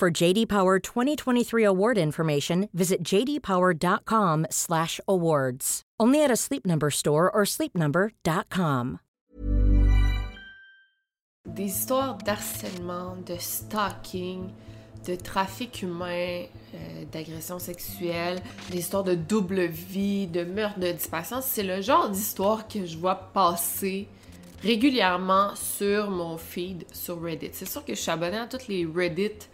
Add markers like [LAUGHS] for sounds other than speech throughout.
For JD Power 2023 award information, visit jdpower.com/awards. Only at a Sleep Number store or sleepnumber.com. Des histoires d'harcèlement, de stalking, de trafic humain, euh, d'agression sexuelle, des histoires de double vie, de meurtre, de disparition, c'est le genre d'histoire que je vois passer régulièrement sur mon feed sur Reddit. C'est sûr que je suis abonnée à toutes les Reddit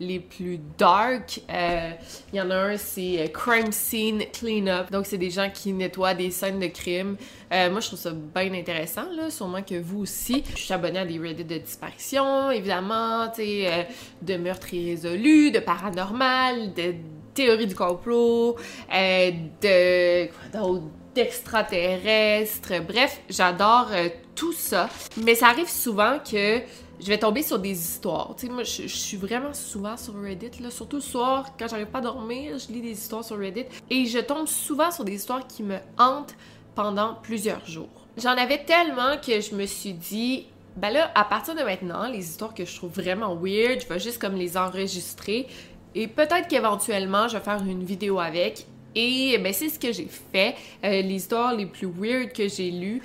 les plus dark. Euh, Il y en a un, c'est euh, Crime Scene Cleanup. Donc, c'est des gens qui nettoient des scènes de crime. Euh, moi, je trouve ça bien intéressant, là. Sûrement que vous aussi. Je suis abonnée à des Reddit de disparition, évidemment, tu sais, de meurtres irrésolus, de paranormal, de théorie du complot, de... quoi d'extraterrestres. Bref, j'adore tout ça. Mais ça arrive souvent que je vais tomber sur des histoires. Tu sais, moi, je, suis vraiment souvent sur Reddit. Surtout le soir, quand j'arrive pas à dormir, je lis des histoires sur Reddit. Et je tombe souvent sur des histoires qui me hantent pendant plusieurs jours. J'en avais tellement que je me suis dit, ben là, à partir de maintenant, les histoires que je trouve vraiment weird, je vais juste comme les enregistrer. Et peut-être qu'éventuellement, je vais faire une vidéo avec. Et ben, c'est ce que j'ai fait. Euh, les histoires les plus weird que j'ai lues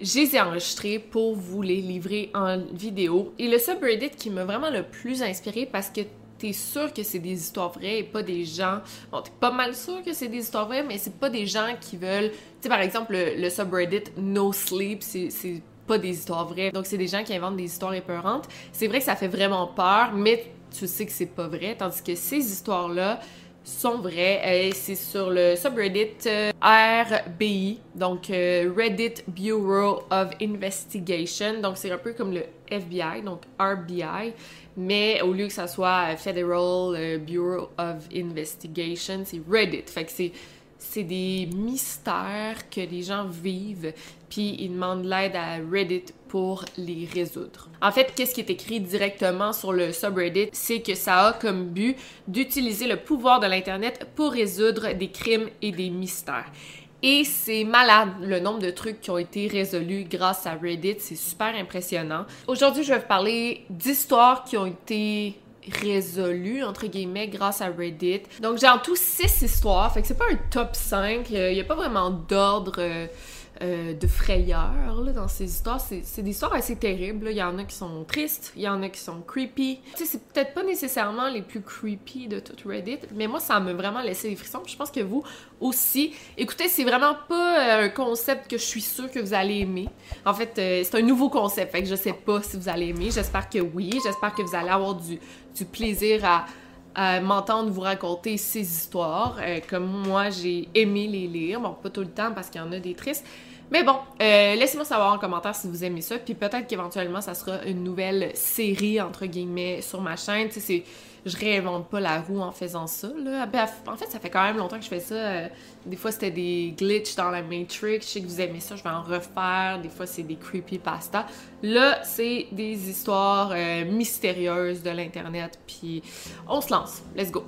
je les ai enregistrés pour vous les livrer en vidéo. Et le subreddit qui m'a vraiment le plus inspiré parce que t'es sûr que c'est des histoires vraies et pas des gens. Bon, t'es pas mal sûr que c'est des histoires vraies, mais c'est pas des gens qui veulent. Tu sais, par exemple, le, subreddit No Sleep, c'est pas des histoires vraies. Donc, c'est des gens qui inventent des histoires épeurantes. C'est vrai que ça fait vraiment peur, mais tu sais que c'est pas vrai. Tandis que ces histoires-là, sont vraies. c'est sur le subreddit euh, RBI, donc euh, Reddit Bureau of Investigation. Donc c'est un peu comme le FBI, donc RBI, mais au lieu que ça soit Federal euh, Bureau of Investigation, c'est Reddit. Fait que c'est c'est des mystères que les gens vivent, puis ils demandent l'aide à Reddit pour les résoudre. En fait, qu'est-ce qui est écrit directement sur le subreddit, c'est que ça a comme but d'utiliser le pouvoir de l'Internet pour résoudre des crimes et des mystères. Et c'est malade le nombre de trucs qui ont été résolus grâce à Reddit, c'est super impressionnant. Aujourd'hui, je vais vous parler d'histoires qui ont été résolu, entre guillemets, grâce à Reddit. Donc, j'ai en tout six histoires, fait que c'est pas un top 5, il n'y a pas vraiment d'ordre euh, euh, de frayeur là, dans ces histoires. C'est des histoires assez terribles. Il y en a qui sont tristes, il y en a qui sont creepy. Tu sais, c'est peut-être pas nécessairement les plus creepy de tout Reddit, mais moi, ça m'a vraiment laissé des frissons. Je pense que vous aussi. Écoutez, c'est vraiment pas euh, un concept que je suis sûre que vous allez aimer. En fait, euh, c'est un nouveau concept, fait que je sais pas si vous allez aimer. J'espère que oui. J'espère que vous allez avoir du, du plaisir à m'entendre vous raconter ces histoires. comme moi, j'ai aimé les lire. Bon, pas tout le temps parce qu'il y en a des tristes, mais bon, euh, laissez-moi savoir en commentaire si vous aimez ça, puis peut-être qu'éventuellement ça sera une nouvelle série entre guillemets sur ma chaîne. Tu sais, je réinvente pas la roue en faisant ça. Là. Ben, en fait, ça fait quand même longtemps que je fais ça. Euh, des fois, c'était des glitches dans la Matrix. Je sais que vous aimez ça, je vais en refaire. Des fois, c'est des creepypasta. Là, c'est des histoires euh, mystérieuses de l'Internet. Puis, on se lance. Let's go!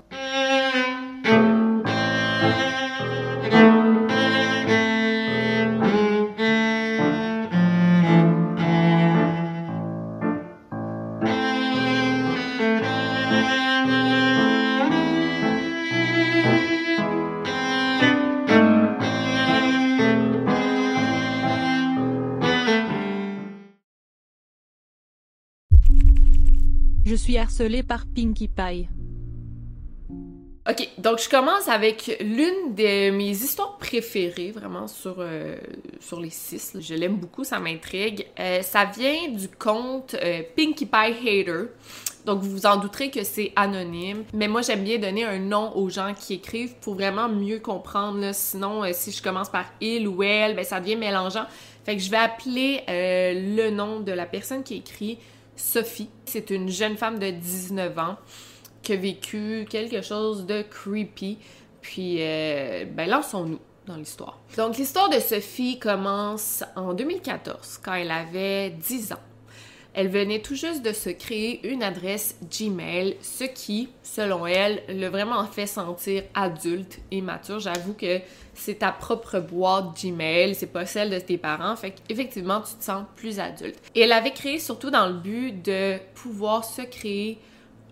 Suis harcelée par Pinkie Pie. Ok, donc je commence avec l'une de mes histoires préférées, vraiment sur, euh, sur les six. Je l'aime beaucoup, ça m'intrigue. Euh, ça vient du conte euh, Pinkie Pie Hater. Donc vous vous en douterez que c'est anonyme, mais moi j'aime bien donner un nom aux gens qui écrivent pour vraiment mieux comprendre. Sinon, si je commence par il ou elle, ben ça devient mélangeant. Fait que je vais appeler le nom de la personne qui écrit Sophie. C'est une jeune femme de 19 ans. qui a vécu quelque chose de creepy. Puis, euh, ben, lançons-nous dans l'histoire. Donc, l'histoire de Sophie commence en 2014, quand elle avait 10 ans. Elle venait tout juste de se créer une adresse Gmail, ce qui, selon elle, l'a vraiment fait sentir adulte et mature. J'avoue que c'est ta propre boîte Gmail, c'est pas celle de tes parents, fait qu'effectivement, tu te sens plus adulte. Et elle avait créé surtout dans le but de pouvoir se créer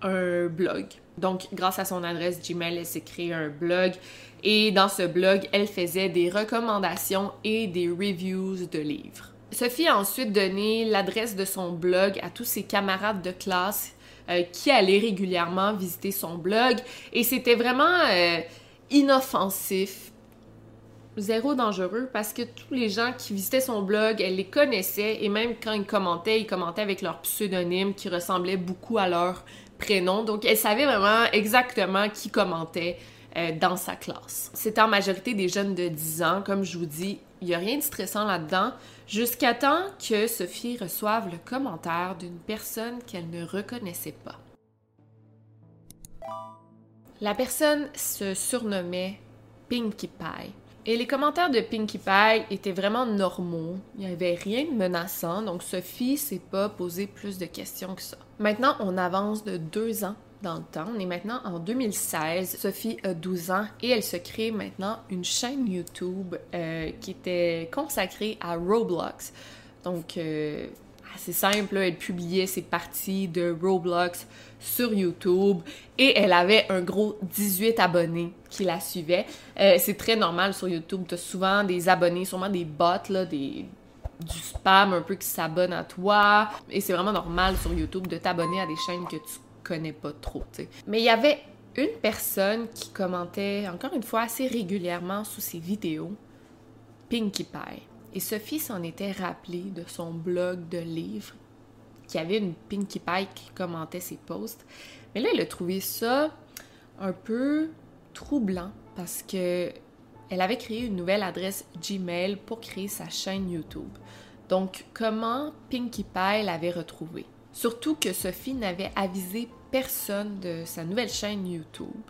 un blog. Donc, grâce à son adresse Gmail, elle s'est créée un blog et dans ce blog, elle faisait des recommandations et des reviews de livres. Sophie a ensuite donné l'adresse de son blog à tous ses camarades de classe euh, qui allaient régulièrement visiter son blog. Et c'était vraiment euh, inoffensif, zéro dangereux parce que tous les gens qui visitaient son blog, elle les connaissait. Et même quand ils commentaient, ils commentaient avec leur pseudonyme qui ressemblait beaucoup à leur prénom. Donc elle savait vraiment exactement qui commentait euh, dans sa classe. C'était en majorité des jeunes de 10 ans, comme je vous dis, il n'y a rien de stressant là-dedans, jusqu'à temps que Sophie reçoive le commentaire d'une personne qu'elle ne reconnaissait pas. La personne se surnommait Pinkie Pie. Et les commentaires de Pinkie Pie étaient vraiment normaux. Il n'y avait rien de menaçant, donc Sophie s'est pas posé plus de questions que ça. Maintenant, on avance de deux ans dans le temps. On est maintenant en 2016. Sophie a 12 ans et elle se crée maintenant une chaîne YouTube euh, qui était consacrée à Roblox. Donc, euh, assez simple, elle publiait ses parties de Roblox sur YouTube et elle avait un gros 18 abonnés qui la suivaient. Euh, c'est très normal sur YouTube, tu as souvent des abonnés, sûrement des bots, des, du spam un peu qui s'abonnent à toi. Et c'est vraiment normal sur YouTube de t'abonner à des chaînes que tu connais pas trop, tu sais. Mais il y avait une personne qui commentait, encore une fois, assez régulièrement sous ses vidéos, Pinkie Pie. Et Sophie s'en était rappelée de son blog de livres, qui avait une Pinkie Pie qui commentait ses posts. Mais là, elle a trouvé ça un peu troublant parce que elle avait créé une nouvelle adresse Gmail pour créer sa chaîne YouTube. Donc, comment Pinkie Pie l'avait retrouvée? Surtout que Sophie n'avait avisé personne de sa nouvelle chaîne YouTube.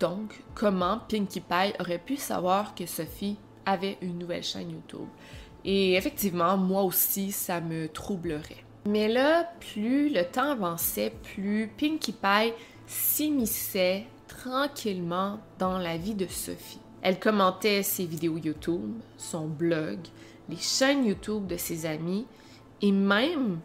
Donc, comment Pinkie Pie aurait pu savoir que Sophie avait une nouvelle chaîne YouTube? Et effectivement, moi aussi, ça me troublerait. Mais là, plus le temps avançait, plus Pinkie Pie s'immisçait tranquillement dans la vie de Sophie. Elle commentait ses vidéos YouTube, son blog, les chaînes YouTube de ses amis et même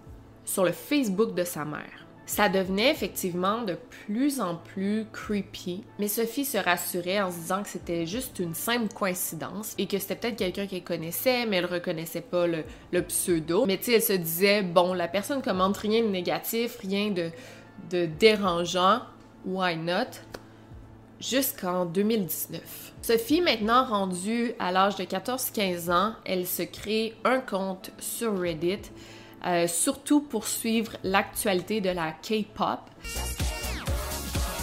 sur le Facebook de sa mère. Ça devenait effectivement de plus en plus creepy, mais Sophie se rassurait en se disant que c'était juste une simple coïncidence et que c'était peut-être quelqu'un qu'elle connaissait, mais elle reconnaissait pas le, pseudo. Mais tu sais, elle se disait, bon, la personne commente rien de négatif, rien de, de dérangeant, why not? Jusqu'en 2019. Sophie, maintenant rendue à l'âge de 14-15 ans, elle se crée un compte sur Reddit euh, surtout pour suivre l'actualité de la K-pop.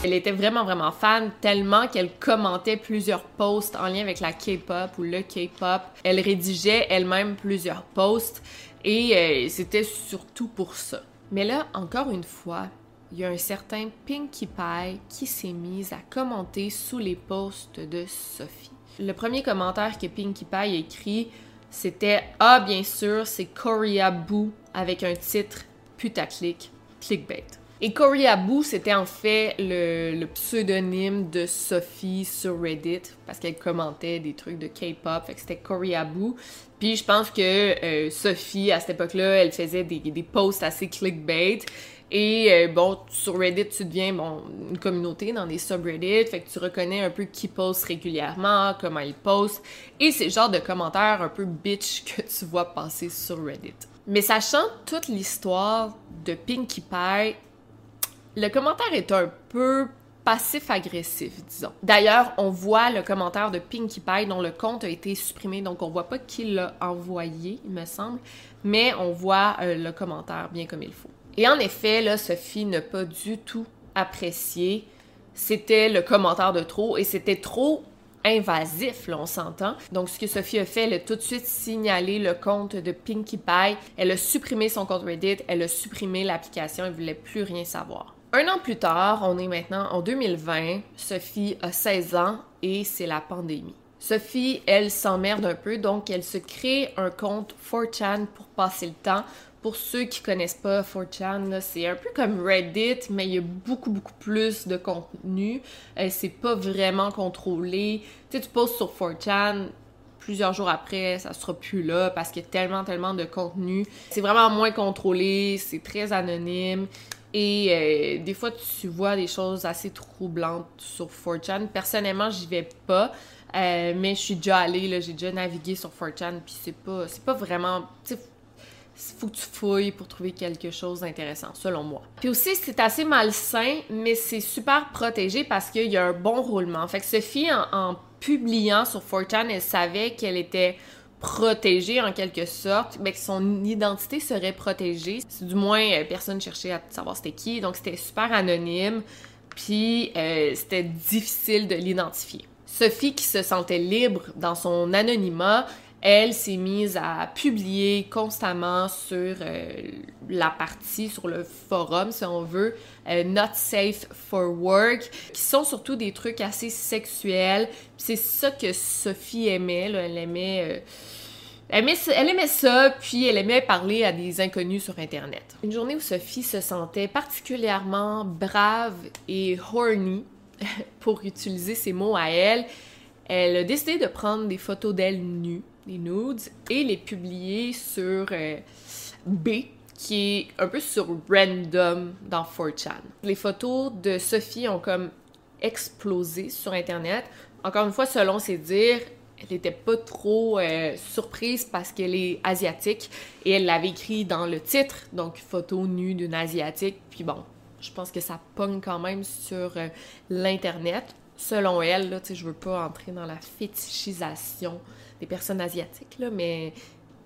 Elle était vraiment, vraiment fan, tellement qu'elle commentait plusieurs posts en lien avec la K-pop ou le K-pop. Elle rédigeait elle-même plusieurs posts et euh, c'était surtout pour ça. Mais là, encore une fois, il y a un certain Pinkie Pie qui s'est mise à commenter sous les posts de Sophie. Le premier commentaire que Pinkie Pie a écrit, c'était Ah, bien sûr, c'est Korea Boo avec un titre putaclic, clickbait. Et Boo, c'était en fait le, pseudonyme de Sophie sur Reddit parce qu'elle commentait des trucs de K-pop, fait que c'était Boo. Puis je pense que euh, Sophie, à cette époque-là, elle faisait des, posts assez clickbait. Et euh, bon, sur Reddit, tu deviens une communauté dans des subreddits, fait que tu reconnais un peu qui poste régulièrement, comment il poste, et c'est le genre de commentaires un peu bitch que tu vois passer sur Reddit. Mais sachant toute l'histoire de Pinkie Pie, le commentaire est un peu passif-agressif, disons. D'ailleurs, on voit le commentaire de Pinkie Pie dont le compte a été supprimé, donc on voit pas qui l'a envoyé, il me semble, mais on voit euh, le commentaire bien comme il faut. Et en effet, là, Sophie n'a pas du tout apprécié. C'était le commentaire de trop et c'était trop invasif, on s'entend. Donc, ce que Sophie a fait, elle a tout de suite signalé le compte de Pinkie Pie. Elle a supprimé son compte Reddit, elle a supprimé l'application, elle voulait plus rien savoir. Un an plus tard, on est maintenant en 2020, Sophie a 16 ans et c'est la pandémie. Sophie, elle s'emmerde un peu, donc elle se crée un compte 4chan pour passer le temps. Pour ceux qui connaissent pas 4chan, c'est un peu comme Reddit, mais il y a beaucoup, beaucoup plus de contenu. Euh, c'est pas vraiment contrôlé. Tu sais, tu postes sur 4chan, plusieurs jours après, ça sera plus là parce qu'il y a tellement, tellement de contenu. C'est vraiment moins contrôlé, c'est très anonyme. Et euh, des fois, tu vois des choses assez troublantes sur 4chan. Personnellement, j'y vais pas. Euh, mais je suis déjà allée, j'ai déjà navigué sur 4chan, puis c'est pas, pas vraiment. Faut que tu fouilles pour trouver quelque chose d'intéressant, selon moi. Puis aussi, c'est assez malsain, mais c'est super protégé parce qu'il y a un bon roulement. Fait que Sophie, en, publiant sur 4chan, elle savait qu'elle était protégée en quelque sorte, mais que son identité serait protégée. Du moins, euh, personne cherchait à savoir c'était qui, donc c'était super anonyme, puis euh, c'était difficile de l'identifier. Sophie, qui se sentait libre dans son anonymat, elle s'est mise à publier constamment sur euh, la partie, sur le forum, si on veut, euh, Not Safe for Work, qui sont surtout des trucs assez sexuels. C'est ça que Sophie aimait, elle aimait... Euh, aimait, ça, puis elle aimait parler à des inconnus sur Internet. Une journée où Sophie se sentait particulièrement brave et horny, [LAUGHS] pour utiliser ces mots à elle, elle a décidé de prendre des photos d'elle nues, des nudes, et les publier sur euh, B, qui est un peu sur random dans 4chan. Les photos de Sophie ont comme explosé sur Internet. Encore une fois, selon ses dires, elle n'était pas trop euh, surprise parce qu'elle est asiatique et elle l'avait écrit dans le titre, donc photo nue d'une asiatique. Puis bon, je pense que ça pogne quand même sur euh, l'Internet. Selon elle, là, je veux pas entrer dans la fétichisation des personnes asiatiques, là, mais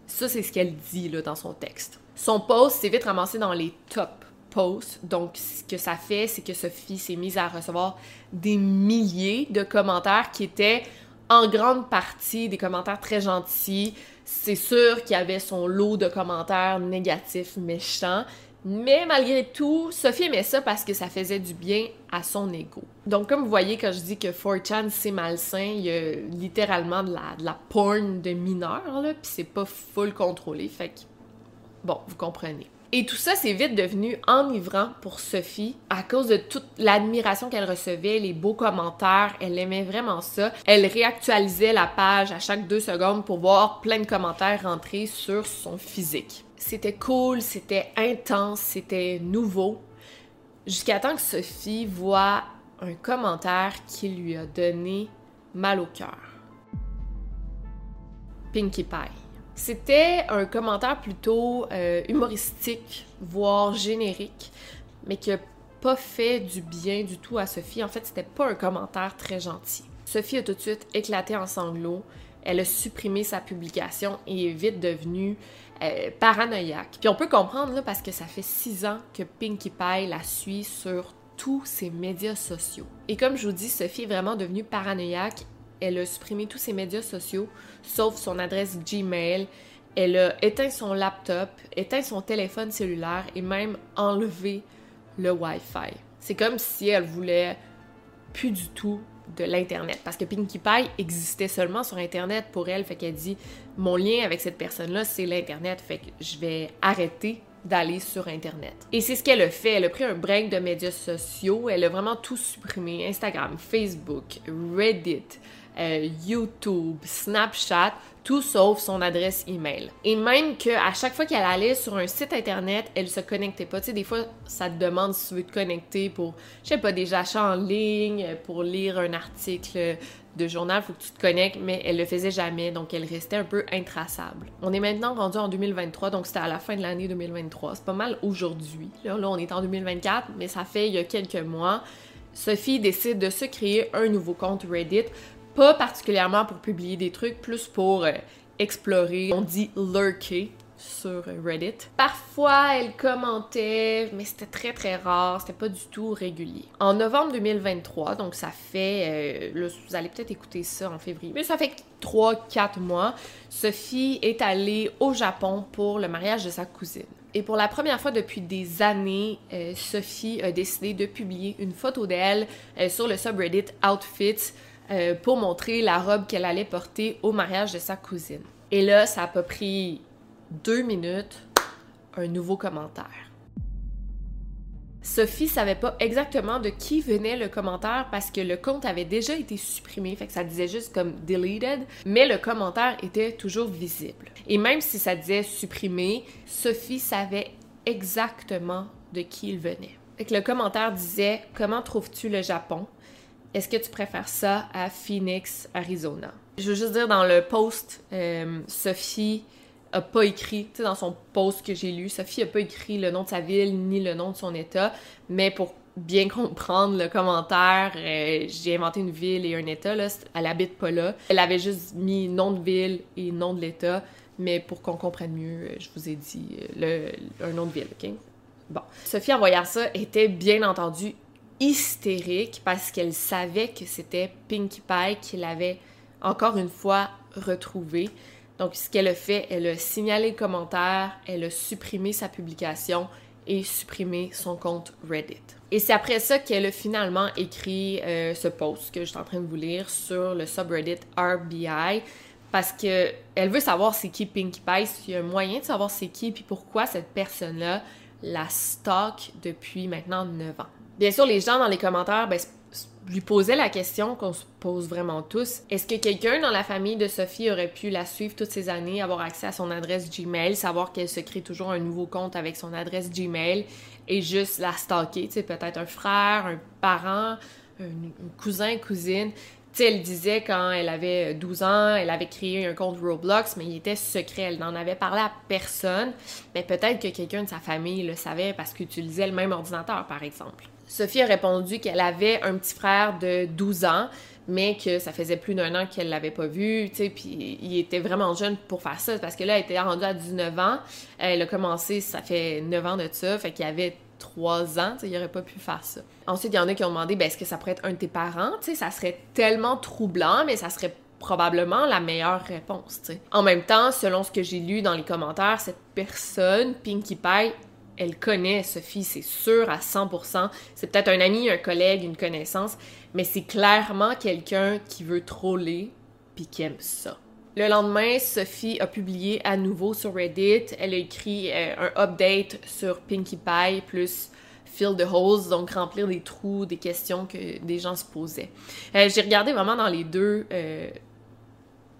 ça, c'est ce qu'elle dit là, dans son texte. Son post s'est vite ramassé dans les top posts. Donc, ce que ça fait, c'est que Sophie s'est mise à recevoir des milliers de commentaires qui étaient en grande partie des commentaires très gentils. C'est sûr qu'il y avait son lot de commentaires négatifs, méchants, mais malgré tout, Sophie aimait ça parce que ça faisait du bien à son ego. Donc, comme vous voyez, quand je dis que 4chan c'est malsain, il y a littéralement de la, de porn de mineurs, là, puis c'est pas full contrôlé. Fait que, bon, vous comprenez. Et tout ça, c'est vite devenu enivrant pour Sophie à cause de toute l'admiration qu'elle recevait, les beaux commentaires. Elle aimait vraiment ça. Elle réactualisait la page à chaque deux secondes pour voir plein de commentaires rentrer sur son physique. C'était cool, c'était intense, c'était nouveau. Jusqu'à temps que Sophie voit un commentaire qui lui a donné mal au cœur. Pinkie Pie. C'était un commentaire plutôt euh, humoristique, voire générique, mais qui n'a pas fait du bien du tout à Sophie. En fait, c'était pas un commentaire très gentil. Sophie a tout de suite éclaté en sanglots. Elle a supprimé sa publication et est vite devenue euh, paranoïaque. Puis on peut comprendre parce que ça fait six ans que Pinkie Pie la suit sur tous ses médias sociaux. Et comme je vous dis, Sophie est vraiment devenue paranoïaque. Elle a supprimé tous ses médias sociaux, sauf son adresse Gmail. Elle a éteint son laptop, éteint son téléphone cellulaire et même enlevé le Wi-Fi. C'est comme si elle voulait plus du tout de l'Internet. Parce que Pinkie Pie existait seulement sur Internet pour elle. Fait qu'elle dit Mon lien avec cette personne-là, c'est l'Internet. Fait que je vais arrêter d'aller sur Internet. Et c'est ce qu'elle a fait. Elle a pris un break de médias sociaux. Elle a vraiment tout supprimé Instagram, Facebook, Reddit, euh, YouTube, Snapchat, tout sauf son adresse email. Et même qu'à chaque fois qu'elle allait sur un site internet, elle se connectait pas. Tu sais, des fois, ça te demande si tu veux te connecter pour, je sais pas, des achats en ligne, pour lire un article de journal, faut que tu te connectes, mais elle le faisait jamais, donc elle restait un peu intraçable. On est maintenant rendu en 2023, donc c'était à la fin de l'année 2023. C'est pas mal aujourd'hui. Là, là, on est en 2024, mais ça fait il y a quelques mois. Sophie décide de se créer un nouveau compte Reddit pas particulièrement pour publier des trucs, plus pour euh, explorer. On dit lurker sur Reddit. Parfois, elle commentait, mais c'était très très rare, c'était pas du tout régulier. En novembre 2023, donc ça fait, euh, vous allez peut-être écouter ça en février, mais ça fait 3-4 mois, Sophie est allée au Japon pour le mariage de sa cousine. Et pour la première fois depuis des années, euh, Sophie a décidé de publier une photo d'elle euh, sur le subreddit Outfits euh, pour montrer la robe qu'elle allait porter au mariage de sa cousine. Et là, ça a pas pris deux minutes, un nouveau commentaire. Sophie savait pas exactement de qui venait le commentaire parce que le compte avait déjà été supprimé, fait que ça disait juste comme deleted, mais le commentaire était toujours visible. Et même si ça disait supprimé, Sophie savait exactement de qui il venait. Fait que le commentaire disait Comment trouves-tu le Japon Est-ce que tu préfères ça à Phoenix, Arizona? Je veux juste dire dans le post, euh, Sophie a pas écrit, tu sais, dans son post que j'ai lu, Sophie a pas écrit le nom de sa ville ni le nom de son état, mais pour bien [LAUGHS] comprendre le commentaire, euh, j'ai inventé une ville et un état, là, elle habite pas là. Elle avait juste mis nom de ville et nom de l'état, mais pour qu'on comprenne mieux, euh, je vous ai dit le, un nom de ville, ok? Bon. Sophie, en voyant ça, était bien entendu hystérique parce qu'elle savait que c'était Pinkie Pie qui l'avait encore une fois retrouvé. Donc, ce qu'elle a fait, elle a signalé le commentaire, elle a supprimé sa publication et supprimé son compte Reddit. Et c'est après ça qu'elle a finalement écrit euh, ce post que je suis en train de vous lire sur le subreddit RBI parce que elle veut savoir c'est qui Pinkie Pie, s'il y a un moyen de savoir c'est qui puis pourquoi cette personne-là la stalk depuis maintenant 9 ans. Bien sûr, les gens dans les commentaires, ben, lui posait la question qu'on se pose vraiment tous. Est-ce que quelqu'un dans la famille de Sophie aurait pu la suivre toutes ces années, avoir accès à son adresse Gmail, savoir qu'elle se crée toujours un nouveau compte avec son adresse Gmail et juste la stalker, tu sais, peut-être un frère, un parent, un, cousin, cousine? Tu sais, elle disait quand elle avait 12 ans, elle avait créé un compte Roblox, mais il était secret. Elle n'en avait parlé à personne. Mais peut-être que quelqu'un de sa famille le savait parce qu'il utilisait le même ordinateur, par exemple. Sophie a répondu qu'elle avait un petit frère de 12 ans, mais que ça faisait plus d'un an qu'elle l'avait pas vu, tu sais, puis il était vraiment jeune pour faire ça, parce que là, elle était rendue à 19 ans, elle a commencé, ça fait 9 ans de ça, fait qu'il avait 3 ans, tu il aurait pas pu faire ça. Ensuite, il y en a qui ont demandé, ben, est-ce que ça pourrait être un de tes parents, tu ça serait tellement troublant, mais ça serait probablement la meilleure réponse. En même temps, selon ce que j'ai lu dans les commentaires, cette personne, Pinkie Pie, elle connaît Sophie, c'est sûr à 100%. C'est peut-être un ami, un collègue, une connaissance, mais c'est clairement quelqu'un qui veut troller puis qui aime ça. Le lendemain, Sophie a publié à nouveau sur Reddit. Elle a écrit euh, un update sur Pinkie Pie plus fill the holes, donc remplir des trous, des questions que des gens se posaient. Euh, j'ai regardé vraiment dans les deux euh,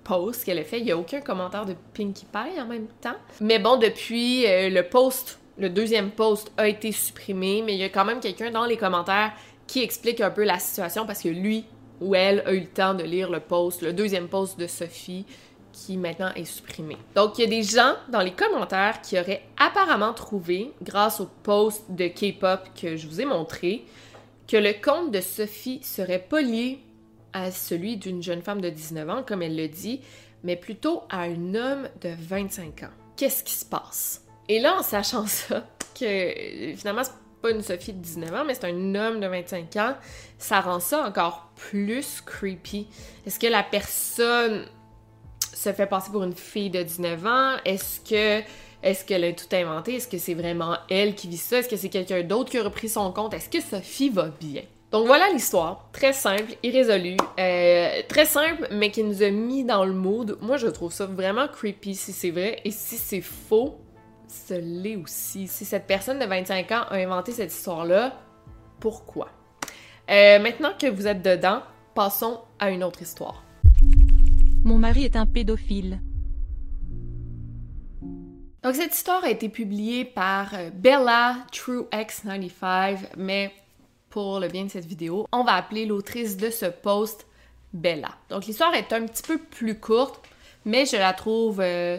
posts qu'elle a fait. Il n'y a aucun commentaire de Pinkie Pie en même temps. Mais bon, depuis le post le deuxième post a été supprimé, mais il y a quand même quelqu'un dans les commentaires qui explique un peu la situation parce que lui ou elle a eu le temps de lire le post, le deuxième post de Sophie qui maintenant est supprimé. Donc il y a des gens dans les commentaires qui auraient apparemment trouvé, grâce au post de K-pop que je vous ai montré, que le compte de Sophie serait pas lié à celui d'une jeune femme de 19 ans, comme elle le dit, mais plutôt à un homme de 25 ans. Qu'est-ce qui se passe? Et là, en sachant [LAUGHS] ça, que finalement, c'est pas une Sophie de 19 ans, mais c'est un homme de 25 ans, ça rend ça encore plus creepy. Est-ce que la personne se fait passer pour une fille de 19 ans? Est-ce que est-ce qu'elle a tout inventé? Est-ce que c'est vraiment elle qui vit ça? Est-ce que c'est quelqu'un d'autre qui a repris son compte? Est-ce que Sophie va bien? Donc voilà l'histoire, très simple, irrésolue, euh, très simple, mais qui nous a mis dans le mood. Moi, je trouve ça vraiment creepy si c'est vrai, et si c'est faux, ce l'est aussi. Si cette personne de 25 ans a inventé cette histoire-là, pourquoi? Euh, maintenant que vous êtes dedans, passons à une autre histoire. Mon mari est un pédophile. Donc cette histoire a été publiée par euh, Bella TrueX95, mais pour le bien de cette vidéo, on va appeler l'autrice de ce post Bella. Donc l'histoire est un petit peu plus courte, mais je la trouve euh,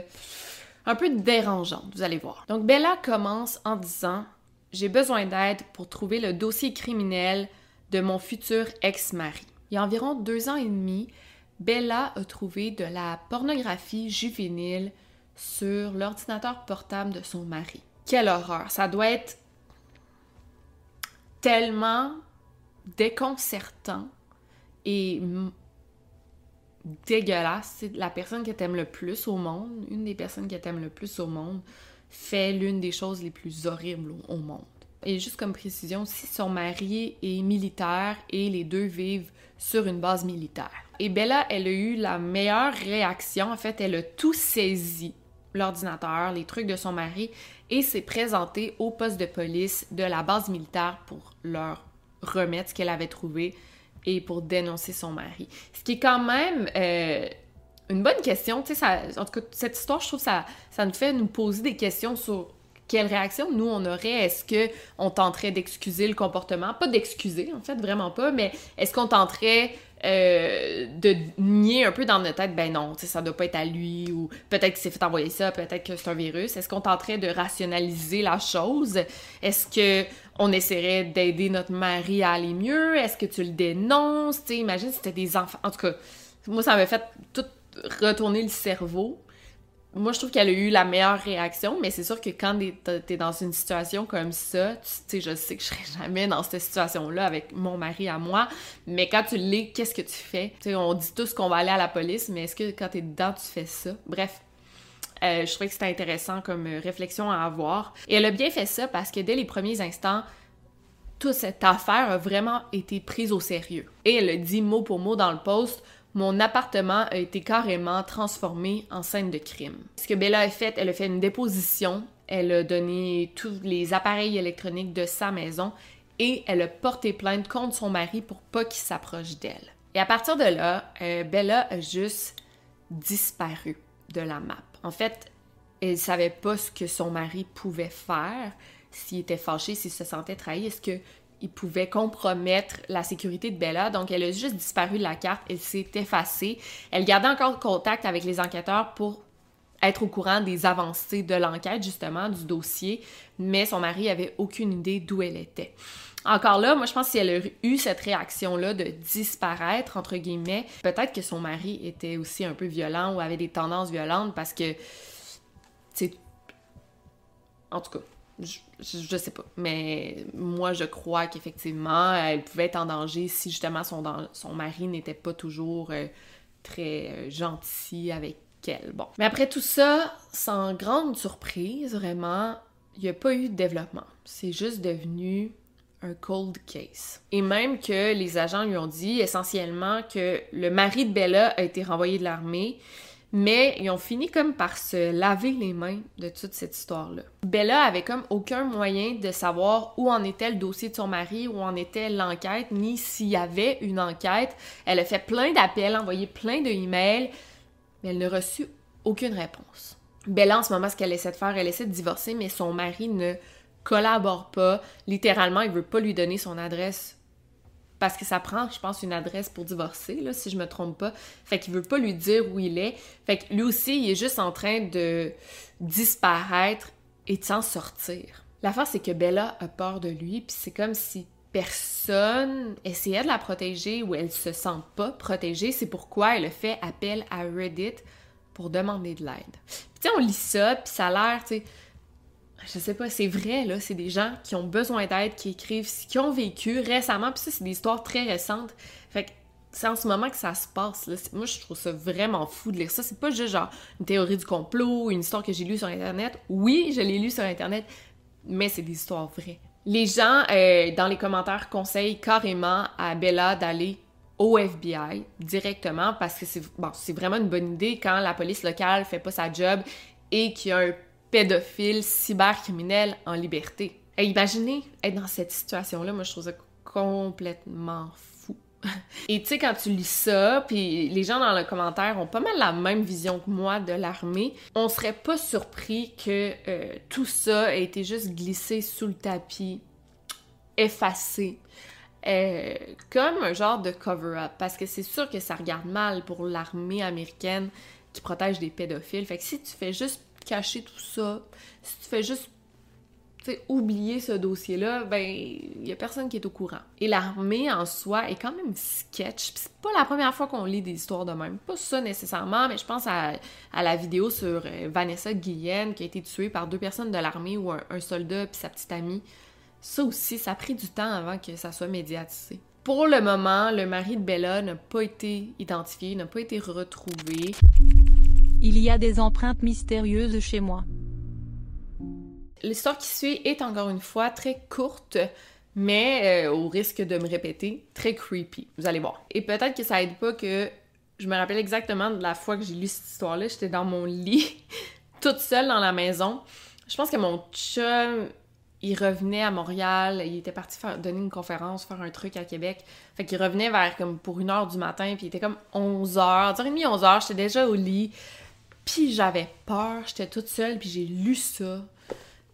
un peu dérangeante, vous allez voir. Donc Bella commence en disant J'ai besoin d'aide pour trouver le dossier criminel de mon futur ex-mari. Il y a environ deux ans et demi, Bella a trouvé de la pornographie juvénile sur l'ordinateur portable de son mari. Quelle horreur! Ça doit être tellement déconcertant et dégueulasse. C'est la personne que t'aimes le plus au monde, une des personnes que t'aimes le plus au monde, fait l'une des choses les plus horribles au monde. Et juste comme précision, si son mari est militaire et les deux vivent sur une base militaire. Et Bella, elle a eu la meilleure réaction. En fait, elle a tout saisi, l'ordinateur, les trucs de son mari, et s'est présentée au poste de police de la base militaire pour leur remettre ce qu'elle avait trouvé et pour dénoncer son mari. Ce qui est quand même euh, une bonne question. En tout cas, cette histoire, je trouve ça, ça nous fait nous poser des questions sur quelle réaction nous on aurait Est-ce que on tenterait d'excuser le comportement? Pas d'excuser, en fait, vraiment pas, mais est-ce qu'on tenterait euh, de nier un peu dans notre tête, ben non, ça doit pas être à lui, ou peut-être qu'il s'est fait envoyer ça, peut-être que c'est un virus. Est-ce qu'on tenterait de rationaliser la chose? Est-ce que on essaierait d'aider notre mari à aller mieux? Est-ce que tu le dénonces? T'sais, imagine si c'était des enfants. En tout cas, moi, ça m'a fait tout retourner le cerveau moi, je trouve qu'elle a eu la meilleure réaction, mais c'est sûr que quand t'es dans une situation comme ça, tu sais, je sais que je serais jamais dans cette situation-là avec mon mari à moi, mais quand tu l'es, qu'est-ce que tu fais? Tu on dit tous qu'on va aller à la police, mais est-ce que quand t'es dedans, tu fais ça? Bref. Euh, je trouvais que c'était intéressant comme réflexion à avoir. Et elle a bien fait ça parce que dès les premiers instants, toute cette affaire a vraiment été prise au sérieux. Et elle a dit mot pour mot dans le post mon appartement a été carrément transformé en scène de crime. Ce que Bella a fait, elle a fait une déposition, elle a donné tous les appareils électroniques de sa maison et elle a porté plainte contre son mari pour pas qu'il s'approche d'elle. Et à partir de là, euh, Bella a juste disparu de la map. En fait, elle savait pas ce que son mari pouvait faire, s'il était fâché, s'il se sentait trahi. Est-ce que il pouvait compromettre la sécurité de Bella? Donc, elle a juste disparu de la carte. Elle s'est effacée. Elle gardait encore contact avec les enquêteurs pour être au courant des avancées de l'enquête, justement, du dossier. Mais son mari avait aucune idée d'où elle était. Encore là, moi, je pense que si elle a eu cette réaction-là de disparaître, entre guillemets, peut-être que son mari était aussi un peu violent ou avait des tendances violentes parce que, c'est... En tout cas, je, sais pas. Mais moi, je crois qu'effectivement, elle pouvait être en danger si justement son, son mari n'était pas toujours euh, très euh, gentil avec elle. Bon. Mais après tout ça, sans grande surprise, vraiment, il n'y a pas eu de développement. C'est juste devenu un cold case. Et même que les agents lui ont dit essentiellement que le mari de Bella a été renvoyé de l'armée mais ils ont fini comme par se laver les mains de toute cette histoire-là. Bella avait comme aucun moyen de savoir où en était le dossier de son mari, où en était l'enquête, ni s'il y avait une enquête. Elle a fait plein d'appels, envoyé plein de emails, mais elle n'a reçu aucune réponse. Bella, en ce moment, ce qu'elle essaie de faire, elle essaie de divorcer, mais son mari ne collabore pas. Littéralement, il veut pas lui donner son adresse parce que ça prend, je pense, une adresse pour divorcer, là, si je me trompe pas. Fait qu'il veut pas lui dire où il est. Fait que lui aussi, il est juste en train de disparaître et de s'en sortir. L'affaire, c'est que Bella a peur de lui, puis c'est comme si personne essayait de la protéger ou elle se sent pas protégée. C'est pourquoi elle fait appel à Reddit pour demander de l'aide. Puis tu on lit ça, puis ça a l'air, tu sais je sais pas, c'est vrai, là, c'est des gens qui ont besoin d'aide, qui écrivent, qui ont vécu récemment, puis ça, c'est des histoires très récentes. Fait que c'est en ce moment que ça se passe. Là. Moi, je trouve ça vraiment fou de lire ça. C'est pas juste genre une théorie du complot, une histoire que j'ai lue sur Internet. Oui, je l'ai lue sur Internet, mais c'est des histoires vraies. Les gens, euh, dans les commentaires, conseillent carrément à Bella d'aller au FBI directement parce que c'est bon, vraiment une bonne idée quand la police locale fait pas sa job et qu'il y a un pédophile, cybercriminel en liberté. Et imaginez être dans cette situation-là, moi je trouve ça complètement fou. [LAUGHS] Et tu sais, quand tu lis ça, puis les gens dans le commentaire ont pas mal la même vision que moi de l'armée, on serait pas surpris que euh, tout ça ait été juste glissé sous le tapis, effacé. Euh, comme un genre de cover-up, parce que c'est sûr que ça regarde mal pour l'armée américaine qui protège des pédophiles. Fait que si tu fais juste cacher tout ça, si tu fais juste oublier ce dossier-là, ben, il y a personne qui est au courant. Et l'armée en soi est quand même sketch. c'est pas la première fois qu'on lit des histoires de même. Pas ça nécessairement, mais je pense à, la vidéo sur euh, Vanessa Guillen qui a été tuée par deux personnes de l'armée ou un, un soldat puis sa petite amie. Ça aussi, ça a pris du temps avant que ça soit médiatisé. Pour le moment, le mari de Bella n'a pas été identifié, n'a pas été retrouvé. Il y a des empreintes mystérieuses chez moi. L'histoire qui suit est encore une fois très courte, mais euh, au risque de me répéter, très creepy. Vous allez voir. Et peut-être que ça aide pas que je me rappelle exactement de la fois que j'ai lu cette histoire-là. J'étais dans mon lit, [LAUGHS] toute seule dans la maison. Je pense que mon chum, il revenait à Montréal. Il était parti faire, donner une conférence, faire un truc à Québec. Fait qu'il revenait vers comme pour une heure du matin, puis il était comme 11 h 10h30, 11h. J'étais déjà au lit. Puis j'avais peur, j'étais toute seule, puis j'ai lu ça.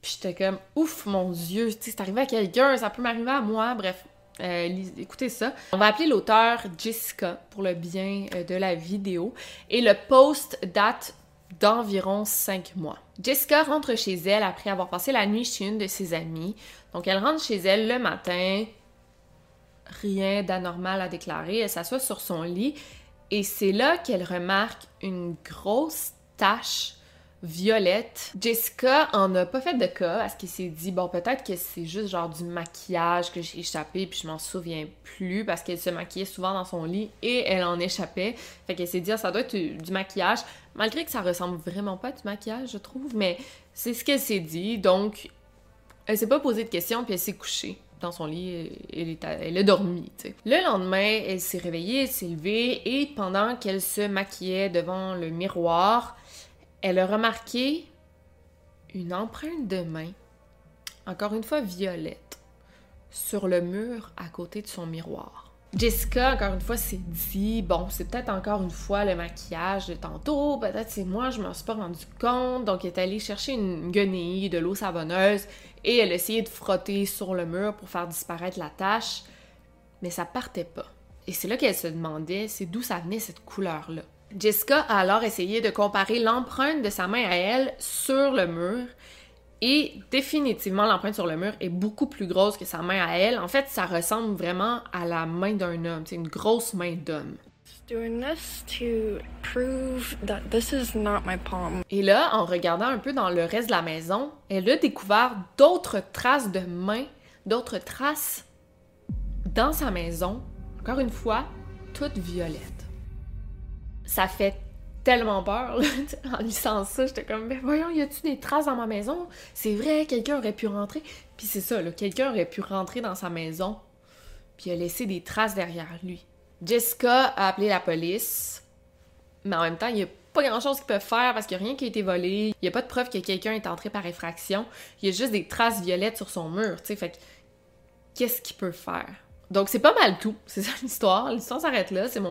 Puis j'étais comme, ouf, mon Dieu, c'est arrivé à quelqu'un, ça peut m'arriver à moi. Bref, euh, écoutez ça. On va appeler l'auteur Jessica pour le bien euh, de la vidéo. Et le post date d'environ 5 mois. Jessica rentre chez elle après avoir passé la nuit chez une de ses amies. Donc elle rentre chez elle le matin. Rien d'anormal à déclarer. Elle s'assoit sur son lit. Et c'est là qu'elle remarque une grosse tache Violette. Jessica en a pas fait de cas parce qu'elle s'est dit, bon, peut-être que c'est juste genre du maquillage que j'ai échappé puis je m'en souviens plus parce qu'elle se maquillait souvent dans son lit et elle en échappait. Fait qu'elle s'est dit, ah, ça doit être du maquillage, malgré que ça ressemble vraiment pas à du maquillage, je trouve, mais c'est ce qu'elle s'est dit. Donc, elle s'est pas posé de questions puis elle s'est couchée dans son lit, elle, elle a dormi. Le lendemain, elle s'est réveillée, elle s'est levée et pendant qu'elle se maquillait devant le miroir, elle a remarqué une empreinte de main, encore une fois violette, sur le mur à côté de son miroir. Jessica, encore une fois, s'est dit bon, c'est peut-être encore une fois le maquillage de tantôt, peut-être c'est moi, je m'en suis pas rendu compte. Donc, elle est allée chercher une guenille, de l'eau savonneuse, et elle a essayé de frotter sur le mur pour faire disparaître la tache, mais ça partait pas. Et c'est là qu'elle se demandait c'est d'où ça venait cette couleur-là? Jessica a alors essayé de comparer l'empreinte de sa main à elle sur le mur. Et définitivement l'empreinte sur le mur est beaucoup plus grosse que sa main à elle. En fait, ça ressemble vraiment à la main d'un homme, c'est une grosse main d'homme. Et là, en regardant un peu dans le reste de la maison, elle a découvert d'autres traces de mains, d'autres traces dans sa maison, encore une fois, toutes violettes ça fait tellement peur. en lisant ça, j'étais comme, mais voyons, y a-tu des traces dans ma maison? C'est vrai, quelqu'un aurait pu rentrer. Puis c'est ça, quelqu'un aurait pu rentrer dans sa maison, puis a laissé des traces derrière lui. Jessica a appelé la police, mais en même temps, il n'y a pas grand-chose qu'ils peuvent faire parce qu'il n'y a rien qui a été volé. Il n'y a pas de preuve que quelqu'un est entré par effraction. Il y a juste des traces violettes sur son mur, tu sais. Fait qu'est-ce qu'il peut faire? Donc, c'est pas mal tout. C'est ça l'histoire. L'histoire s'arrête là. C'est mon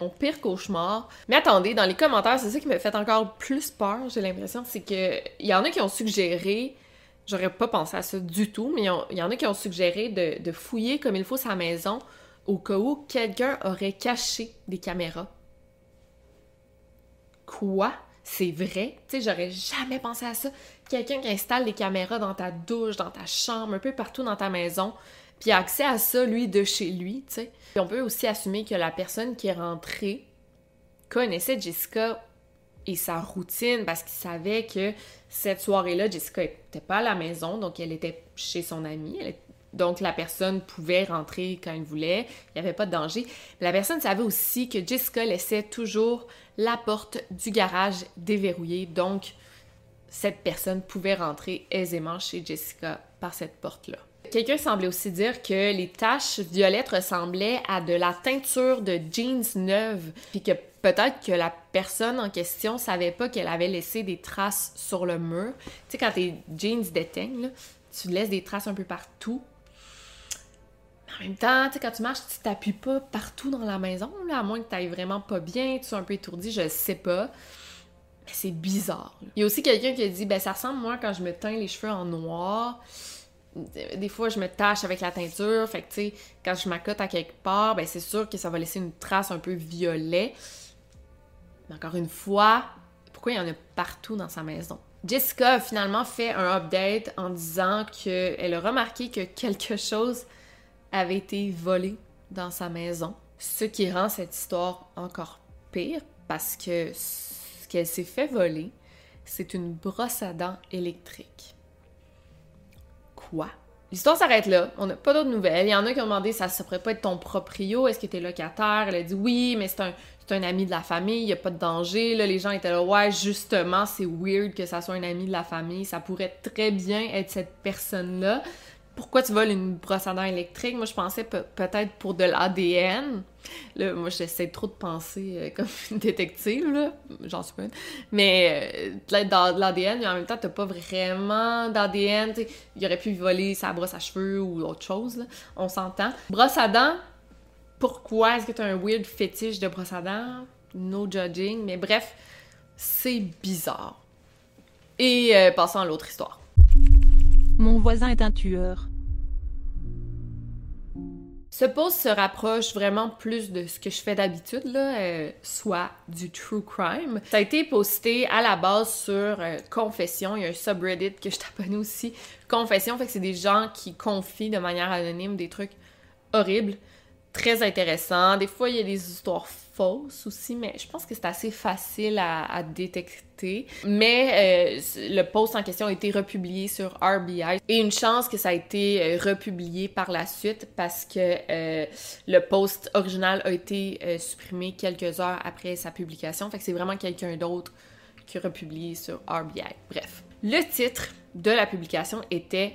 Mon pire cauchemar. Mais attendez, dans les commentaires, c'est ça qui me fait encore plus peur. J'ai l'impression, c'est que il y en a qui ont suggéré. J'aurais pas pensé à ça du tout, mais il y en a qui ont suggéré de, de fouiller comme il faut sa maison au cas où quelqu'un aurait caché des caméras. Quoi? c'est vrai? Tu sais, j'aurais jamais pensé à ça. Quelqu'un qui installe des caméras dans ta douche, dans ta chambre, un peu partout dans ta maison, puis accès à ça, lui, de chez lui, tu sais. On peut aussi assumer que la personne qui est rentrée connaissait Jessica et sa routine parce qu'il savait que cette soirée-là, Jessica n'était pas à la maison, donc elle était chez son amie. donc la personne pouvait rentrer quand elle voulait, il n'y avait pas de danger. la personne savait aussi que Jessica laissait toujours la porte du garage déverrouillée. Donc, cette personne pouvait rentrer aisément chez Jessica par cette porte-là. Quelqu'un semblait aussi dire que les taches violettes ressemblaient à de la teinture de jeans neuve, puis que peut-être que la personne en question savait pas qu'elle avait laissé des traces sur le mur. Tu sais, quand tes jeans déteignent, tu laisses des traces un peu partout. En même temps, tu sais, quand tu marches, tu t'appuies pas partout dans la maison, à moins que tu ailles vraiment pas bien, tu sois un peu étourdi, je sais pas. Mais c'est bizarre. Il y a aussi quelqu'un qui a dit, ben ça ressemble, moi, quand je me teins les cheveux en noir, des fois, je me tâche avec la teinture. Fait que, tu sais, quand je m'accote à quelque part, ben c'est sûr que ça va laisser une trace un peu violet. Mais encore une fois, pourquoi il y en a partout dans sa maison? Jessica a finalement fait un update en disant qu'elle a remarqué que quelque chose avait été volé dans sa maison. Ce qui rend cette histoire encore pire parce que ce qu'elle s'est fait voler, c'est une brosse à dents électrique. L'histoire s'arrête là. On n'a pas d'autres nouvelles. Il y en a qui ont demandé ça ne pourrait pas être ton proprio, est-ce que tu es locataire? Elle a dit oui, mais c'est un, c'est un ami de la famille, il n'y a pas de danger. Là, les gens étaient là, ouais, justement, c'est weird que ça soit un ami de la famille. Ça pourrait très bien être cette personne-là. Pourquoi tu voles une brosse à dents électrique? Moi, je pensais peut-être pour de l'ADN. Là, moi, j'essaie trop de penser euh, comme [LAUGHS] une détective, là. J'en suis pas Mais euh, dans l'ADN, mais en même temps, t'as pas vraiment d'ADN. Il aurait pu voler sa brosse à cheveux ou autre chose. On s'entend. Brosse à dents, pourquoi? Est-ce que tu as un weird fétiche de brosse à dents? No judging, mais bref, c'est bizarre. Et euh, passons à l'autre histoire. Mon voisin est un tueur. Ce post se rapproche vraiment plus de ce que je fais d'habitude, là, euh, soit du true crime. Ça a été posté à la base sur euh, Confession. Il y a un subreddit que je t'abonne aussi. Confession, fait c'est des gens qui confient de manière anonyme des trucs horribles très intéressant. Des fois, il y a des histoires fausses aussi, mais je pense que c'est assez facile à, détecter. Mais euh, le post en question a été republié sur RBI et une chance que ça a été euh, republié par la suite parce que euh, le post original a été supprimé quelques heures après sa publication. Fait que c'est vraiment quelqu'un d'autre qui a republié sur RBI. Bref. Le titre de la publication était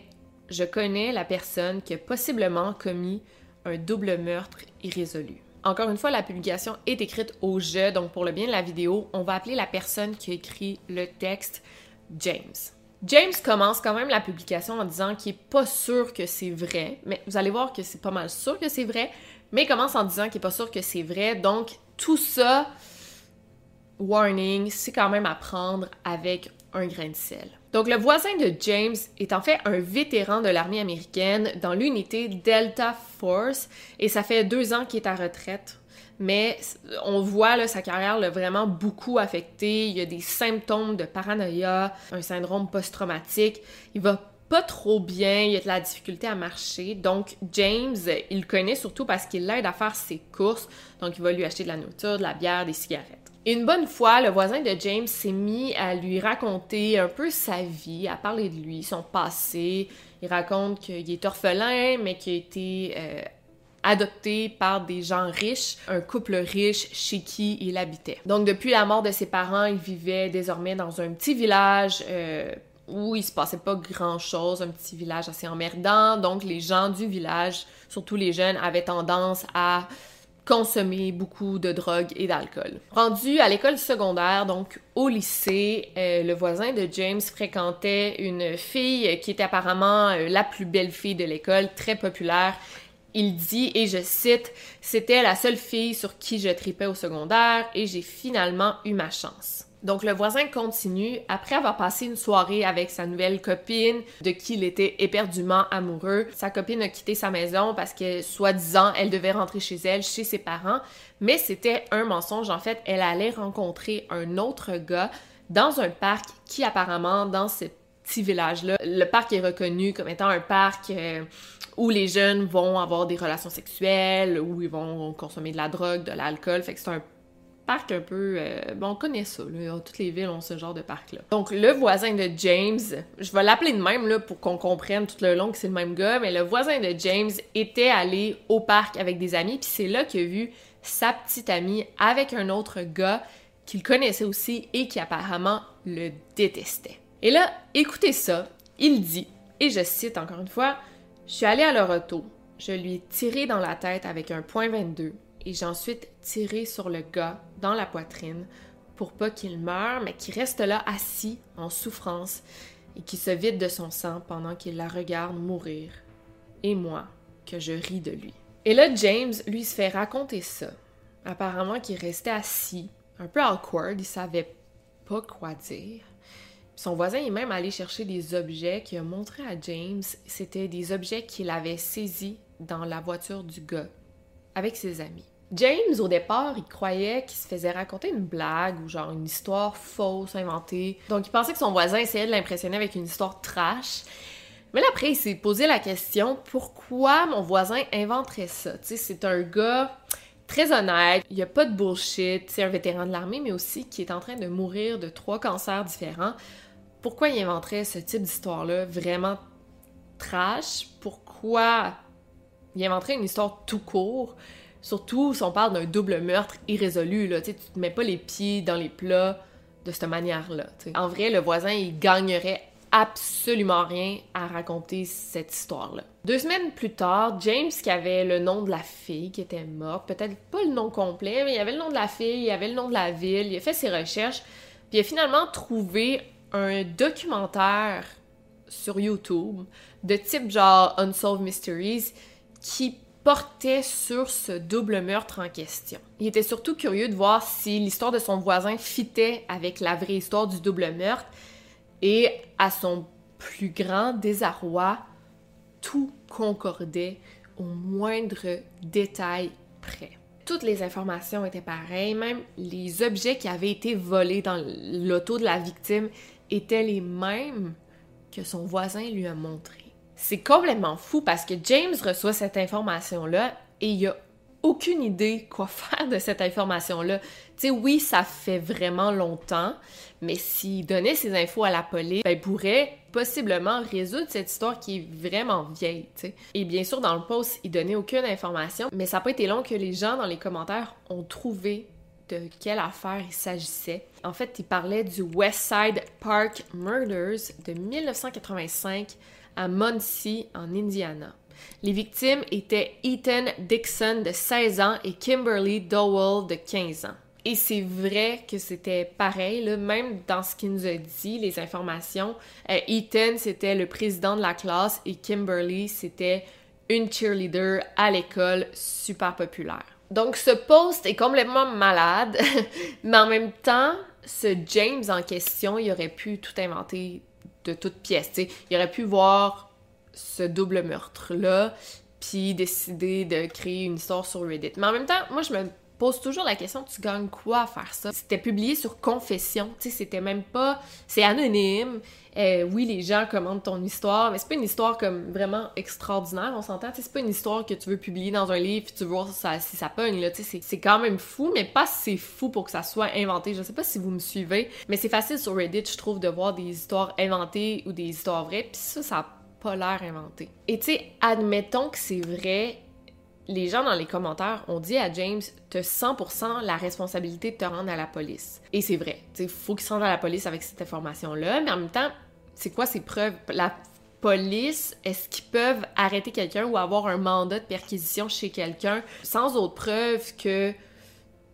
Je connais la personne qui a possiblement commis un double meurtre irrésolu. Encore une fois, la publication est écrite au jeu, donc pour le bien de la vidéo, on va appeler la personne qui a écrit le texte James. James commence quand même la publication en disant qu'il est pas sûr que c'est vrai, mais vous allez voir que c'est pas mal sûr que c'est vrai, mais il commence en disant qu'il est pas sûr que c'est vrai, donc tout ça, warning, c'est quand même à prendre avec un grain de sel. Donc le voisin de James est en fait un vétéran de l'armée américaine dans l'unité Delta Force et ça fait deux ans qu'il est à retraite. Mais on voit là, sa carrière l'a vraiment beaucoup affecté. Il y a des symptômes de paranoïa, un syndrome post-traumatique. Il va pas trop bien, il a de la difficulté à marcher. Donc, James, il le connaît surtout parce qu'il l'aide à faire ses courses. Donc, il va lui acheter de la nourriture, de la bière, des cigarettes. Une bonne fois, le voisin de James s'est mis à lui raconter un peu sa vie, à parler de lui, son passé. Il raconte qu'il est orphelin, mais qu'il a été euh, adopté par des gens riches, un couple riche chez qui il habitait. Donc depuis la mort de ses parents, il vivait désormais dans un petit village euh, où il se passait pas grand chose, un petit village assez emmerdant. Donc les gens du village, surtout les jeunes, avaient tendance à consommer beaucoup de drogue et d'alcool. Rendu à l'école secondaire, donc au lycée, euh, le voisin de James fréquentait une fille qui était apparemment euh, la plus belle fille de l'école, très populaire. Il dit, et je cite, C'était la seule fille sur qui je tripais au secondaire et j'ai finalement eu ma chance. Donc le voisin continue, après avoir passé une soirée avec sa nouvelle copine, de qui il était éperdument amoureux, sa copine a quitté sa maison parce que, soi-disant, elle devait rentrer chez elle, chez ses parents, mais c'était un mensonge. En fait, elle allait rencontrer un autre gars dans un parc qui apparemment, dans ce petit village-là, le parc est reconnu comme étant un parc... Euh, où les jeunes vont avoir des relations sexuelles, où ils vont consommer de la drogue, de l'alcool. Fait que c'est un parc un peu. Euh, on connaît ça. Toutes les villes ont ce genre de parc-là. Donc, le voisin de James, je vais l'appeler de même, pour qu'on comprenne tout le long que c'est le même gars, mais le voisin de James était allé au parc avec des amis, puis c'est là qu'il a vu sa petite amie avec un autre gars qu'il connaissait aussi et qui apparemment le détestait. Et là, écoutez ça, il dit, et je cite encore une fois, Je suis allé à leur auto, je lui ai tiré dans la tête avec un point 22 et j'ai ensuite tiré sur le gars dans la poitrine pour pas qu'il meure, mais qu'il reste là assis en souffrance et qui se vide de son sang pendant qu'il la regarde mourir. Et moi, que je ris de lui. Et là, James, lui, se fait raconter ça. Apparemment qu'il restait assis, un peu awkward, il savait pas quoi dire. Son voisin est même allé chercher des objets qu'il a montré à James. C'était des objets qu'il avait saisis dans la voiture du gars avec ses amis. James, au départ, il croyait qu'il se faisait raconter une blague ou genre une histoire fausse, inventée. Donc, il pensait que son voisin essayait de l'impressionner avec une histoire trash. Mais là, après, il s'est posé la question pourquoi mon voisin inventerait ça? Tu sais, c'est un gars très honnête, il n'y a pas de bullshit, c'est un vétéran de l'armée, mais aussi qui est en train de mourir de trois cancers différents. Pourquoi il inventerait ce type d'histoire-là vraiment trash? Pourquoi il inventerait une histoire tout court? Surtout si on parle d'un double meurtre irrésolu, là, tu te mets pas les pieds dans les plats de cette manière-là. En vrai, le voisin, il gagnerait absolument rien à raconter cette histoire-là. Deux semaines plus tard, James, qui avait le nom de la fille qui était morte, peut-être pas le nom complet, mais il avait le nom de la fille, il avait le nom de la ville, il a fait ses recherches, puis il a finalement trouvé un documentaire sur YouTube de type genre Unsolved Mysteries qui portait sur ce double meurtre en question. Il était surtout curieux de voir si l'histoire de son voisin fitait avec la vraie histoire du double meurtre et à son plus grand désarroi, tout concordait au moindre détail près. Toutes les informations étaient pareilles, même les objets qui avaient été volés dans l'auto de la victime étaient les mêmes que son voisin lui a montrés. C'est complètement fou parce que James reçoit cette information-là et il a aucune idée quoi [LAUGHS] faire de cette information-là. Tu sais, oui, ça fait vraiment longtemps, mais s'il donnait ces infos à la police, ben, il pourrait possiblement résoudre cette histoire qui est vraiment vieille. Et bien sûr, dans le post, il donnait aucune information, mais ça n'a pas été long que les gens dans les commentaires ont trouvé de quelle affaire il s'agissait. En fait, il parlait du West Side Park Murders de 1985 à Muncie, en Indiana. Les victimes étaient Ethan Dixon de 16 ans et Kimberly Dowell de 15 ans. Et c'est vrai que c'était pareil, même dans ce qu'il nous a dit, les informations. Euh, Ethan, c'était le président de la classe et Kimberly, c'était une cheerleader à l'école super populaire. Donc ce post est complètement malade, [LAUGHS] mais en même temps, ce James en question, il aurait pu tout inventer de toutes pièces. Il aurait pu voir ce double meurtre-là, puis décider de créer une histoire sur Reddit. Mais en même temps, moi, je me pose toujours la question tu gagnes quoi à faire ça? C'était publié sur Confession, tu sais, c'était même pas. C'est anonyme. Euh, oui, les gens commandent ton histoire, mais c'est pas une histoire comme vraiment extraordinaire, on s'entend. C'est pas une histoire que tu veux publier dans un livre, tu veux voir si ça pogne, là. C'est quand même fou, mais pas si fou pour que ça soit inventé. Je sais pas si vous me suivez, mais c'est facile sur Reddit, je trouve, de voir des histoires inventées ou des histoires vraies, puis ça, ça a pas l'air inventé. Et tu sais, admettons que c'est vrai, les gens dans les commentaires ont dit à James T'as 100% la responsabilité de te rendre à la police. Et c'est vrai. Il faut qu'il se rende à la police avec cette information-là, mais en même temps, c'est quoi ces preuves? La police, est-ce qu'ils peuvent arrêter quelqu'un ou avoir un mandat de perquisition chez quelqu'un? Sans autre preuve que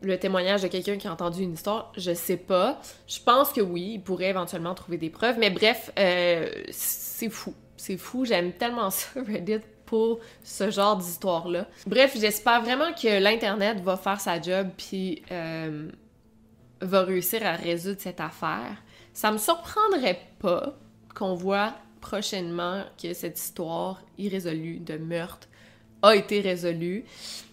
le témoignage de quelqu'un qui a entendu une histoire, je sais pas. Je pense que oui, ils pourraient éventuellement trouver des preuves, mais bref, euh, c'est fou. C'est fou, j'aime tellement [LAUGHS] ça, Reddit, pour ce genre d'histoire-là. Bref, j'espère vraiment que l'Internet va faire sa job puis euh, va réussir à résoudre cette affaire. Ça me surprendrait pas qu'on voit prochainement que cette histoire irrésolue de meurtre a été résolue.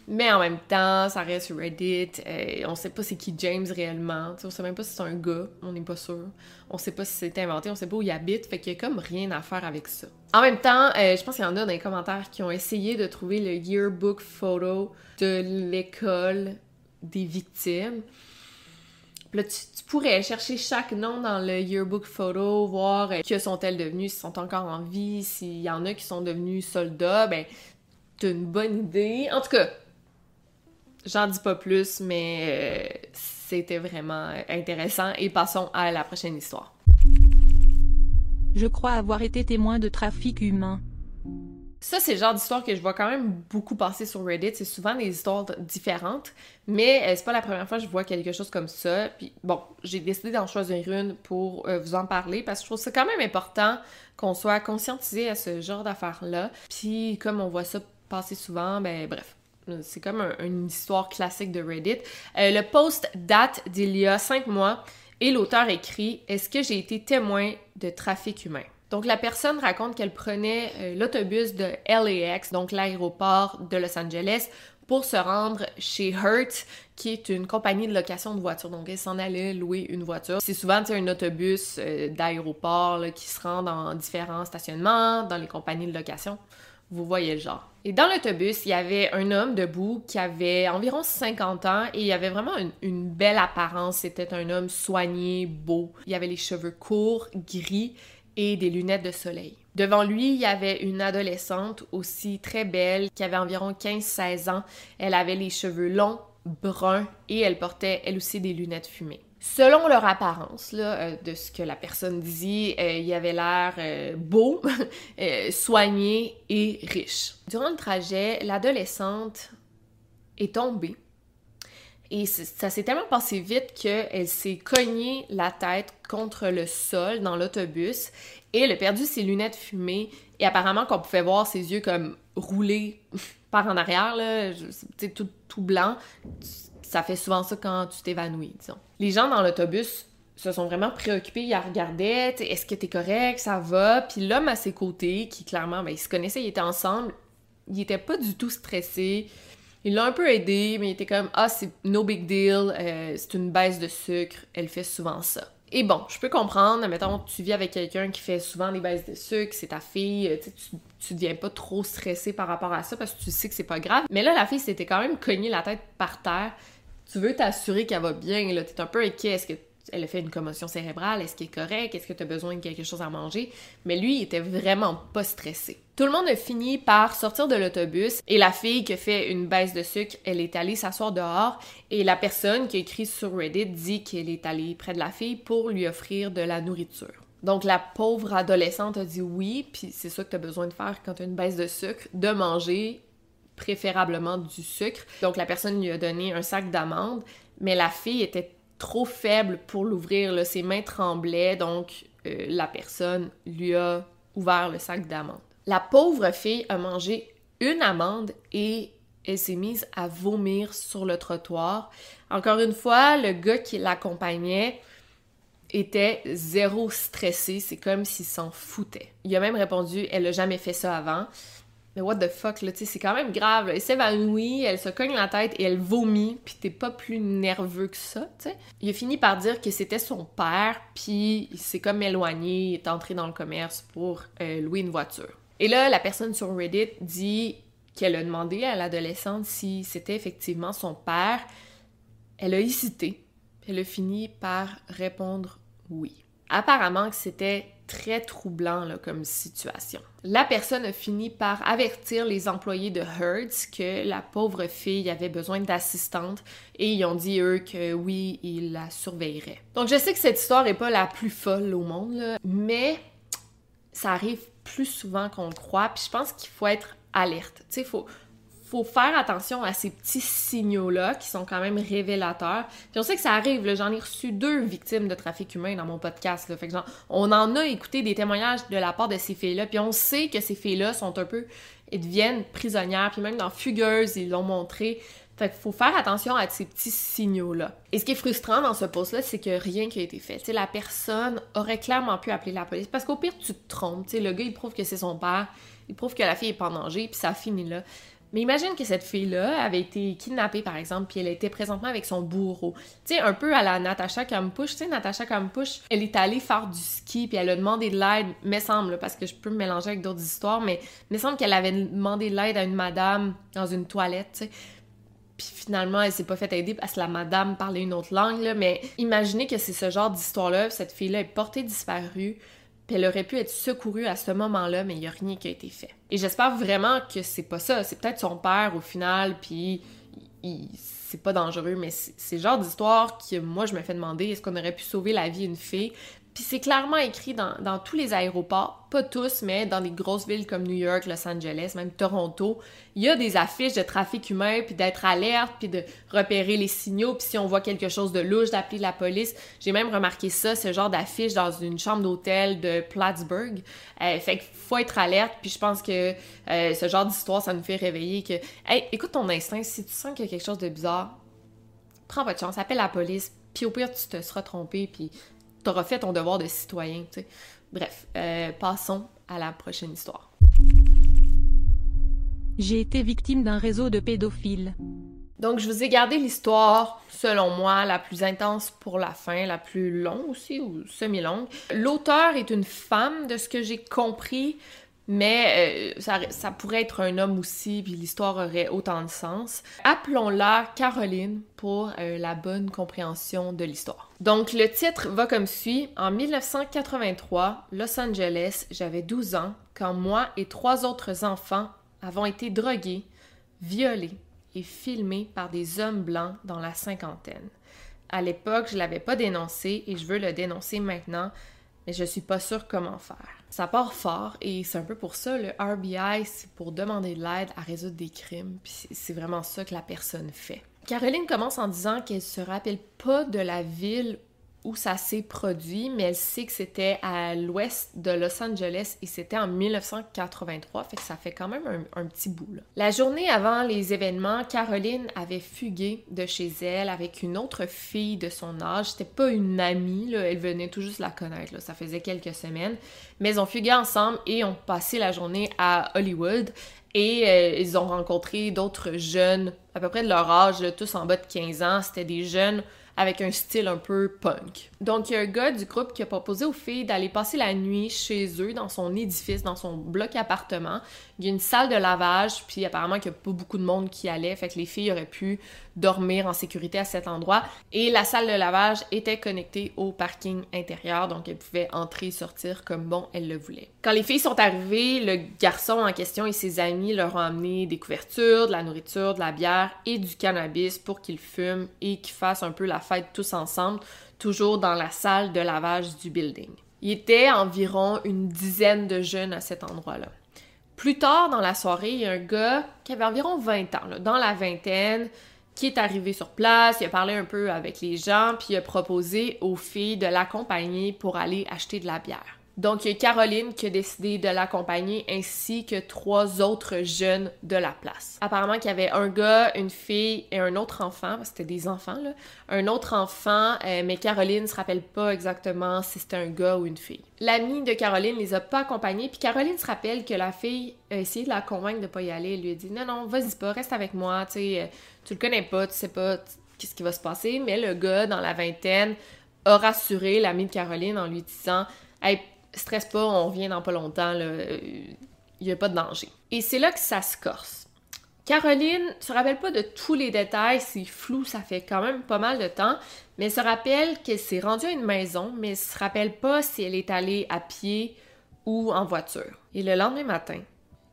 Mais en même temps, ça reste sur Reddit. Euh, on sait pas c'est qui James réellement. On sait même pas si c'est un gars. On n'est pas sûr. On sait pas si c'est inventé. On sait pas où il habite. Fait qu'il y a comme rien à faire avec ça. En même temps, euh, je pense qu'il y en a dans les commentaires qui ont essayé de trouver le yearbook photo de l'école des victimes. Là, tu, pourrais chercher chaque nom dans le yearbook photo, voir euh, que sont-elles devenues, s'ils sont encore en vie, s'il y en a qui sont devenus soldats, ben, t'as une bonne idée. En tout cas, J'en dis pas plus, mais euh, c'était vraiment intéressant. Et passons à la prochaine histoire. Je crois avoir été témoin de trafic humain. Ça, c'est le genre d'histoire que je vois quand même beaucoup passer sur Reddit. C'est souvent des histoires différentes, mais euh, c'est pas la première fois que je vois quelque chose comme ça. Puis bon, j'ai décidé d'en choisir une pour euh, vous en parler parce que je trouve c'est quand même important qu'on soit conscientisé à ce genre d'affaires-là. Puis comme on voit ça passer souvent, ben bref, c'est comme une histoire classique de Reddit. Euh, le post date d'il y a cinq mois Et l'auteur écrit Est-ce que j'ai été témoin de trafic humain donc la personne raconte qu'elle prenait euh, l'autobus de LAX, donc l'aéroport de Los Angeles, pour se rendre chez Hertz, qui est une compagnie de location de voitures. Donc, elle s'en allait louer une voiture. C'est souvent un autobus euh, d'aéroport qui se rend dans différents stationnements, dans les compagnies de location. Vous voyez le genre. Et dans l'autobus, il y avait un homme debout qui avait environ 50 ans et il avait vraiment une, belle apparence. C'était un homme soigné, beau. Il avait les cheveux courts, gris et des lunettes de soleil. Devant lui, il y avait une adolescente aussi très belle qui avait environ 15-16 ans. Elle avait les cheveux longs, bruns et elle portait elle aussi des lunettes fumées. Selon leur apparence, euh, de ce que la personne dit, euh, il avait l'air euh, beau, [LAUGHS] soigné et riche. Durant le trajet, l'adolescente est tombée et ça s'est tellement passé vite qu'elle s'est cognée la tête contre le sol dans l'autobus et elle a perdu ses lunettes fumées. Et apparemment qu'on pouvait voir ses yeux comme rouler [LAUGHS] par en arrière, là, tout blanc. Ça fait souvent ça quand tu t'évanouis, disons. Les gens dans l'autobus se sont vraiment préoccupés, ils regardaient, est-ce que t'es correct, ça va? Puis l'homme à ses côtés, qui clairement, ben, ils se connaissaient, ils étaient ensemble, il était pas du tout stressé. Il l'a un peu aidé, mais il était comme Ah, c'est no big deal, euh, c'est une baisse de sucre, elle fait souvent ça. Et bon, je peux comprendre, mettons, tu vis avec quelqu'un qui fait souvent des baisses de sucre, c'est ta fille, tu, tu deviens pas trop stressé par rapport à ça parce que tu sais que c'est pas grave. Mais là, la fille s'était quand même cognée la tête par terre. Tu veux t'assurer qu'elle va bien, là, t'es un peu inquiet. Est-ce que elle a fait une commotion cérébrale, est-ce qu'il est correct, est-ce que tu besoin de quelque chose à manger? Mais lui, il était vraiment pas stressé. Tout le monde a fini par sortir de l'autobus et la fille qui a fait une baisse de sucre, elle est allée s'asseoir dehors et la personne qui a écrit sur Reddit dit qu'elle est allée près de la fille pour lui offrir de la nourriture. Donc la pauvre adolescente a dit oui, puis c'est ça que tu as besoin de faire quand tu as une baisse de sucre, de manger préférablement du sucre. Donc la personne lui a donné un sac d'amandes, mais la fille était trop faible pour l'ouvrir. Ses mains tremblaient, donc euh, la personne lui a ouvert le sac d'amandes. La pauvre fille a mangé une amande et elle s'est mise à vomir sur le trottoir. Encore une fois, le gars qui l'accompagnait était zéro stressé, c'est comme s'il s'en foutait. Il a même répondu Elle a jamais fait ça avant. Mais what the fuck, là, tu sais, c'est quand même grave. Elle s'évanouit, elle se cogne la tête et elle vomit, puis t'es pas plus nerveux que ça, tu sais. Il a fini par dire que c'était son père, puis il s'est comme éloigné, il est entré dans le commerce pour euh, louer une voiture. Et là, la personne sur Reddit dit qu'elle a demandé à l'adolescente si c'était effectivement son père. Elle a hésité, elle a fini par répondre oui. Apparemment que c'était très troublant là, comme situation. La personne a fini par avertir les employés de Hertz que la pauvre fille avait besoin d'assistante et ils ont dit eux que oui, ils la surveilleraient. Donc je sais que cette histoire est pas la plus folle au monde, mais ça arrive plus souvent qu'on le croit, puis je pense qu'il faut être alerte. Tu sais, faut faut faire attention à ces petits signaux-là qui sont quand même révélateurs. Puis on sait que ça arrive, j'en ai reçu deux victimes de trafic humain dans mon podcast. Fait que genre, on en a écouté des témoignages de la part de ces filles-là, puis on sait que ces filles-là sont un peu, elles deviennent prisonnières, puis même dans Fugueuse, ils l'ont montré. Fait qu'il faut faire attention à ces petits signaux-là. Et ce qui est frustrant dans ce post-là, c'est que rien qui a été fait. la personne aurait clairement pu appeler la police parce qu'au pire, tu te trompes. le gars, il prouve que c'est son père, il prouve que la fille est pas en danger, puis ça finit là. Mais imagine que cette fille-là avait été kidnappée, par exemple, puis elle était présentement avec son bourreau. Tu sais, un peu à la Natasha Kampusch. Tu sais, Natasha Kampusch, elle est allée faire du ski, puis elle a demandé de l'aide, me semble, parce que je peux me mélanger avec d'autres histoires, mais me semble qu'elle avait demandé de l'aide à une madame dans une toilette. Puis finalement, elle s'est pas fait aider parce que la madame parlait une autre langue. Mais imaginez que c'est ce genre d'histoire-là, cette fille-là est portée disparue elle aurait pu être secourue à ce moment-là, mais il n'y a rien qui a été fait. Et j'espère vraiment que c'est pas ça. C'est peut-être son père au final, puis c'est pas dangereux, mais c'est le genre d'histoire que moi je me fais demander est-ce qu'on aurait pu sauver la vie d'une fille? Puis c'est clairement écrit dans, tous les aéroports, pas tous, mais dans des grosses villes comme New York, Los Angeles, même Toronto, il y a des affiches de trafic humain, puis d'être alerte, puis de repérer les signaux, puis si on voit quelque chose de louche, d'appeler la police. J'ai même remarqué ça, ce genre d'affiche dans une chambre d'hôtel de Plattsburgh. Euh, fait qu'il faut être alerte, puis je pense que euh, ce genre d'histoire, ça nous fait réveiller que, hey, écoute ton instinct, si tu sens qu'il y a quelque chose de bizarre, prends votre chance, appelle la police, Puis au pire, tu te seras trompé, puis t'auras fait ton devoir de citoyen, tu sais. Bref, euh, passons à la prochaine histoire. J'ai été victime d'un réseau de pédophiles. Donc, je vous ai gardé l'histoire, selon moi, la plus intense pour la fin, la plus longue aussi, ou semi-longue. L'auteur est une femme, de ce que j'ai compris, mais euh, ça, pourrait être un homme aussi, puis l'histoire aurait autant de sens. Appelons-la Caroline pour euh, la bonne compréhension de l'histoire. Donc le titre va comme suit. En 1983, Los Angeles, j'avais 12 ans quand moi et trois autres enfants avons été drogués, violés et filmés par des hommes blancs dans la cinquantaine. À l'époque, je l'avais pas dénoncé et je veux le dénoncer maintenant mais je suis pas sûre comment faire. Ça part fort et c'est un peu pour ça, le RBI, c'est pour demander de l'aide à résoudre des crimes, puis c'est vraiment ça que la personne fait. Caroline commence en disant qu'elle se rappelle pas de la ville où ça s'est produit, mais elle sait que c'était à l'ouest de Los Angeles et c'était en 1983, fait que ça fait quand même un, petit bout. Là. La journée avant les événements, Caroline avait fugué de chez elle avec une autre fille de son âge. C'était pas une amie, là, elle venait tout juste la connaître, ça faisait quelques semaines, mais ils ont fugué ensemble et ont passé la journée à Hollywood. Et euh, ils ont rencontré d'autres jeunes, à peu près de leur âge, tous en bas de 15 ans. C'était des jeunes avec un style un peu punk. Donc, il y a un gars du groupe qui a proposé aux filles d'aller passer la nuit chez eux, dans son édifice, dans son bloc appartement. Il y a une salle de lavage, puis apparemment qu'il n'y a pas beaucoup de monde qui allait, fait que les filles auraient pu dormir en sécurité à cet endroit. Et la salle de lavage était connectée au parking intérieur, donc elles pouvaient entrer et sortir comme bon elles le voulaient. Quand les filles sont arrivées, le garçon en question et ses amis leur ont amené des couvertures, de la nourriture, de la bière et du cannabis pour qu'ils fument et qu'ils fassent un peu la fête tous ensemble, toujours dans la salle de lavage du building. Il y était environ une dizaine de jeunes à cet endroit-là. Plus tard dans la soirée, il y a un gars qui avait environ 20 ans, dans la vingtaine, qui est arrivé sur place, il a parlé un peu avec les gens, puis il a proposé aux filles de l'accompagner pour aller acheter de la bière. Donc, il y a Caroline qui a décidé de l'accompagner ainsi que trois autres jeunes de la place. Apparemment qu'il y avait un gars, une fille et un autre enfant, c'était des enfants, là. Un autre enfant, euh, mais Caroline se rappelle pas exactement si c'était un gars ou une fille. L'amie de Caroline les a pas accompagnés, puis Caroline se rappelle que la fille a essayé de la convaincre de pas y aller. Elle lui a dit Non, non, vas-y pas, reste avec moi, tu sais, euh, tu le connais pas, tu sais pas qu'est-ce qui va se passer. Mais le gars, dans la vingtaine, a rassuré l'amie de Caroline en lui disant stresse pas, on revient dans pas longtemps, il n'y a pas de danger. Et c'est là que ça se corse. Caroline se rappelle pas de tous les détails, c'est flou, ça fait quand même pas mal de temps, mais se rappelle qu'elle s'est rendue à une maison, mais se rappelle pas si elle est allée à pied ou en voiture. Et le lendemain matin,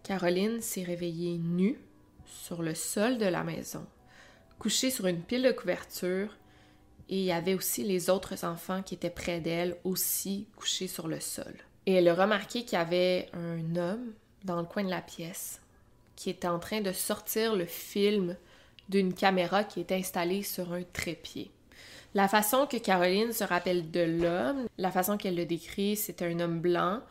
Caroline s'est réveillée nue sur le sol de la maison, couchée sur une pile de couverture, et il y avait aussi les autres enfants qui étaient près d'elle, aussi couchés sur le sol. Et elle a remarqué qu'il y avait un homme dans le coin de la pièce qui était en train de sortir le film d'une caméra qui était installée sur un trépied. La façon que Caroline se rappelle de l'homme, la façon qu'elle le décrit, c'était un homme blanc.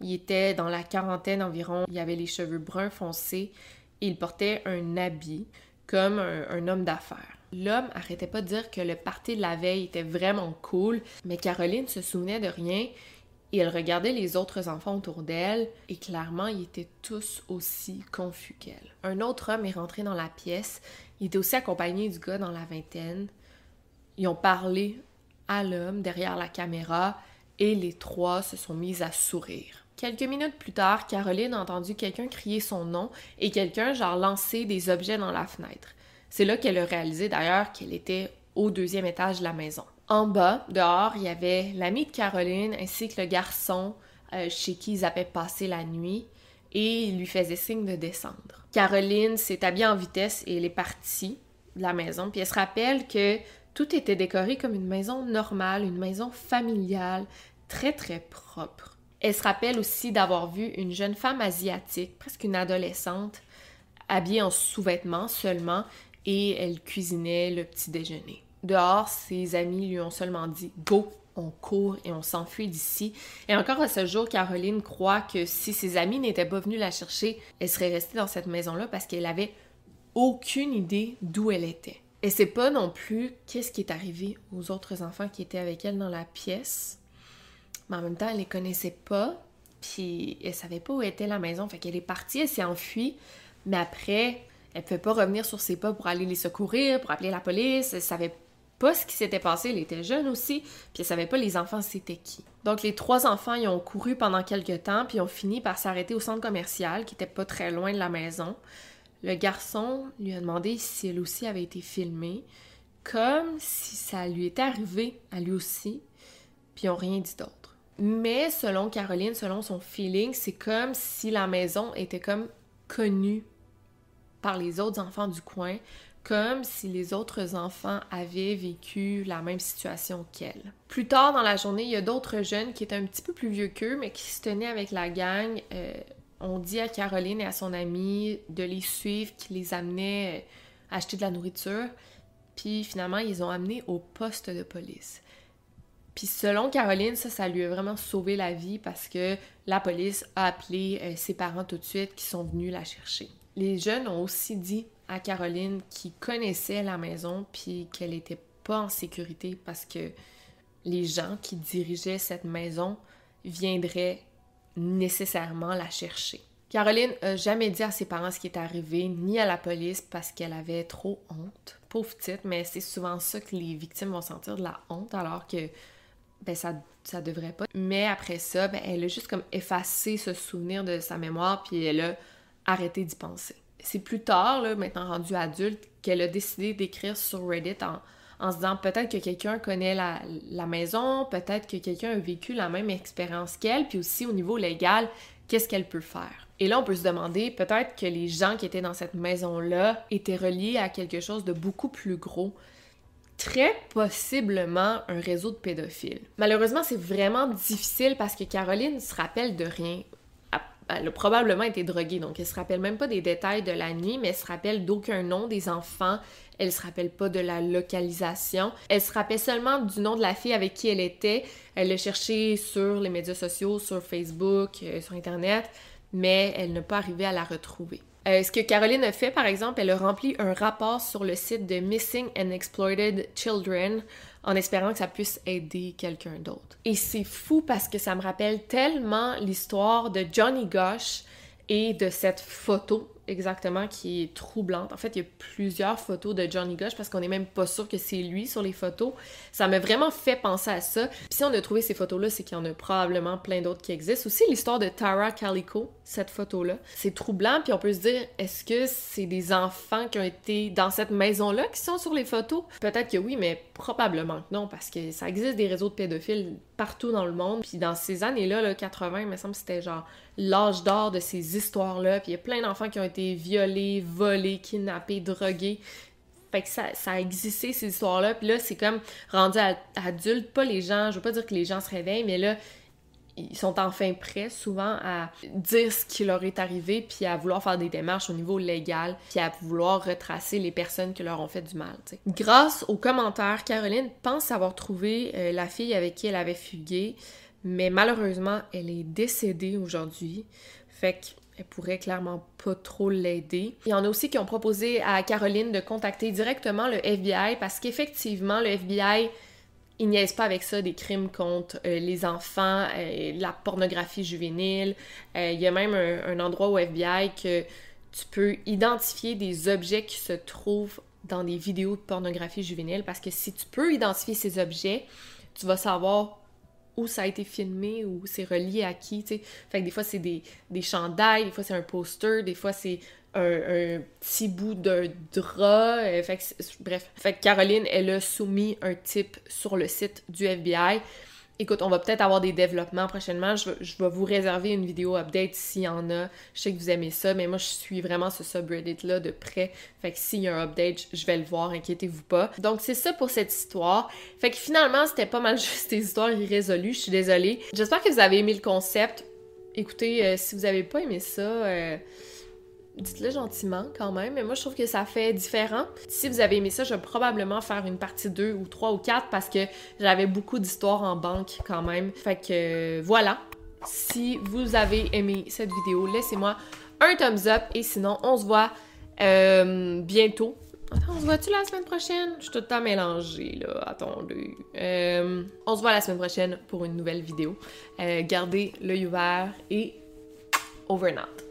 Il était dans la quarantaine environ. Il avait les cheveux bruns foncés et il portait un habit comme un homme d'affaires. L'homme arrêtait pas de dire que le party de la veille était vraiment cool, mais Caroline se souvenait de rien et elle regardait les autres enfants autour d'elle et clairement ils étaient tous aussi confus qu'elle. Un autre homme est rentré dans la pièce, il était aussi accompagné du gars dans la vingtaine. Ils ont parlé à l'homme derrière la caméra et les trois se sont mis à sourire. Quelques minutes plus tard, Caroline a entendu quelqu'un crier son nom et quelqu'un genre lancer des objets dans la fenêtre. C'est là qu'elle a réalisé d'ailleurs qu'elle était au deuxième étage de la maison. En bas, dehors, il y avait l'ami de Caroline ainsi que le garçon euh, chez qui ils avaient passé la nuit et il lui faisait signe de descendre. Caroline s'est habillée en vitesse et elle est partie de la maison. Puis elle se rappelle que tout était décoré comme une maison normale, une maison familiale, très très propre. Elle se rappelle aussi d'avoir vu une jeune femme asiatique, presque une adolescente, habillée en sous-vêtements seulement, et elle cuisinait le petit déjeuner. Dehors, ses amis lui ont seulement dit Go, on court et on s'enfuit d'ici. Et encore à ce jour, Caroline croit que si ses amis n'étaient pas venus la chercher, elle serait restée dans cette maison-là parce qu'elle avait aucune idée d'où elle était. Elle sait pas non plus qu'est-ce qui est arrivé aux autres enfants qui étaient avec elle dans la pièce. Mais en même temps, elle les connaissait pas. Puis elle savait pas où était la maison. Fait qu'elle est partie, elle s'est enfuie. Mais après, elle pouvait pas revenir sur ses pas pour aller les secourir, pour appeler la police. Elle savait pas ce qui s'était passé. Elle était jeune aussi. Puis elle savait pas les enfants c'était qui. Donc les trois enfants, ils ont couru pendant quelques temps. Puis ont fini par s'arrêter au centre commercial qui était pas très loin de la maison. Le garçon lui a demandé si elle aussi avait été filmée. Comme si ça lui était arrivé à lui aussi. Puis ils ont rien dit d'autre. Mais selon Caroline, selon son feeling, c'est comme si la maison était comme connue par les autres enfants du coin, comme si les autres enfants avaient vécu la même situation qu'elle. Plus tard dans la journée, il y a d'autres jeunes qui étaient un petit peu plus vieux qu'eux, mais qui se tenaient avec la gang. Euh, on dit à Caroline et à son amie de les suivre, qui les amenait euh, acheter de la nourriture. Puis finalement, ils ont amené au poste de police. Puis selon Caroline, ça, ça lui a vraiment sauvé la vie parce que la police a appelé euh, ses parents tout de suite qui sont venus la chercher. Les jeunes ont aussi dit à Caroline qu'ils connaissaient la maison puis qu'elle n'était pas en sécurité parce que les gens qui dirigeaient cette maison viendraient nécessairement la chercher. Caroline n'a jamais dit à ses parents ce qui est arrivé, ni à la police parce qu'elle avait trop honte. Pauvre petite, mais c'est souvent ça que les victimes vont sentir de la honte alors que ben ça, ça devrait pas. Mais après ça, ben, elle a juste comme effacé ce souvenir de sa mémoire, puis elle a arrêté d'y penser. C'est plus tard, là, maintenant rendue adulte, qu'elle a décidé d'écrire sur Reddit en, en se disant peut-être que quelqu'un connaît la, la maison, peut-être que quelqu'un a vécu la même expérience qu'elle, puis aussi au niveau légal, qu'est-ce qu'elle peut faire. Et là, on peut se demander peut-être que les gens qui étaient dans cette maison-là étaient reliés à quelque chose de beaucoup plus gros très possiblement un réseau de pédophiles. Malheureusement, c'est vraiment difficile parce que Caroline se rappelle de rien. Elle a probablement été droguée, donc elle se rappelle même pas des détails de la nuit, mais elle se rappelle d'aucun nom des enfants. Elle se rappelle pas de la localisation. Elle se rappelle seulement du nom de la fille avec qui elle était. Elle l'a cherché sur les médias sociaux, sur Facebook, euh, sur Internet, mais elle n'a pas arrivé à la retrouver. Euh, ce que Caroline a fait, par exemple, elle a rempli un rapport sur le site de Missing and Exploited Children en espérant que ça puisse aider quelqu'un d'autre. Et c'est fou parce que ça me rappelle tellement l'histoire de Johnny Gosh et de cette photo exactement qui est troublante. En fait, il y a plusieurs photos de Johnny Gosh parce qu'on n'est même pas sûr que c'est lui sur les photos. Ça m'a vraiment fait penser à ça. Puis si on a trouvé ces photos-là, c'est qu'il y en a probablement plein d'autres qui existent. Aussi l'histoire de Tara Calico, cette photo-là. C'est troublant, puis on peut se dire, est-ce que c'est des enfants qui ont été dans cette maison-là qui sont sur les photos? Peut-être que oui, mais probablement que non, parce que ça existe des réseaux de pédophiles partout dans le monde. Puis dans ces années-là, là, 80, il me semble que c'était genre l'âge d'or de ces histoires-là. Puis il y a plein d'enfants qui ont été violés, volés, kidnappés, drogués. Fait que ça, ça a existé, ces histoires-là. Puis là, c'est comme rendu adulte, pas les gens, je veux pas dire que les gens se réveillent, mais là, ils sont enfin prêts souvent à dire ce qui leur est arrivé, puis à vouloir faire des démarches au niveau légal, puis à vouloir retracer les personnes qui leur ont fait du mal. Grâce aux commentaires, Caroline pense avoir trouvé euh, la fille avec qui elle avait fugué, mais malheureusement, elle est décédée aujourd'hui. Fait qu'elle pourrait clairement pas trop l'aider. Il y en a aussi qui ont proposé à Caroline de contacter directement le FBI parce qu'effectivement, le FBI ils niaisent pas avec ça des crimes contre euh, les enfants, euh, la pornographie juvénile. Euh, il y a même un, endroit au FBI que tu peux identifier des objets qui se trouvent dans des vidéos de pornographie juvénile parce que si tu peux identifier ces objets, tu vas savoir où ça a été filmé, ou c'est relié à qui, tu sais. Fait que des fois, c'est des, des chandails, des fois, c'est un poster, des fois, c'est un, petit bout d'un drap. Euh, bref. Fait Caroline, elle a soumis un type sur le site du FBI. Écoute, on va peut-être avoir des développements prochainement. Je, vais vous réserver une vidéo update s'il y en a. Je sais que vous aimez ça, mais moi, je suis vraiment ce subreddit-là de près. Fait que s'il y a un update, je vais le voir, inquiétez-vous pas. Donc, c'est ça pour cette histoire. Fait que finalement, c'était pas mal [LAUGHS] juste des histoires irrésolues. Je suis désolée. J'espère que vous avez aimé le concept. Écoutez, euh, si vous avez pas aimé ça... Euh, dites-le gentiment quand même, mais moi je trouve que ça fait différent. Si vous avez aimé ça, je vais probablement faire une partie 2 ou 3 ou 4 parce que j'avais beaucoup d'histoires en banque quand même. Fait que voilà. Si vous avez aimé cette vidéo, laissez-moi un thumbs up et sinon on se voit euh, bientôt Attends, on se voit-tu la semaine prochaine? Je suis tout le temps mélangée, là. Attendez. Euh, on se voit la semaine prochaine pour une nouvelle vidéo. Euh, gardez l'œil ouvert et over and.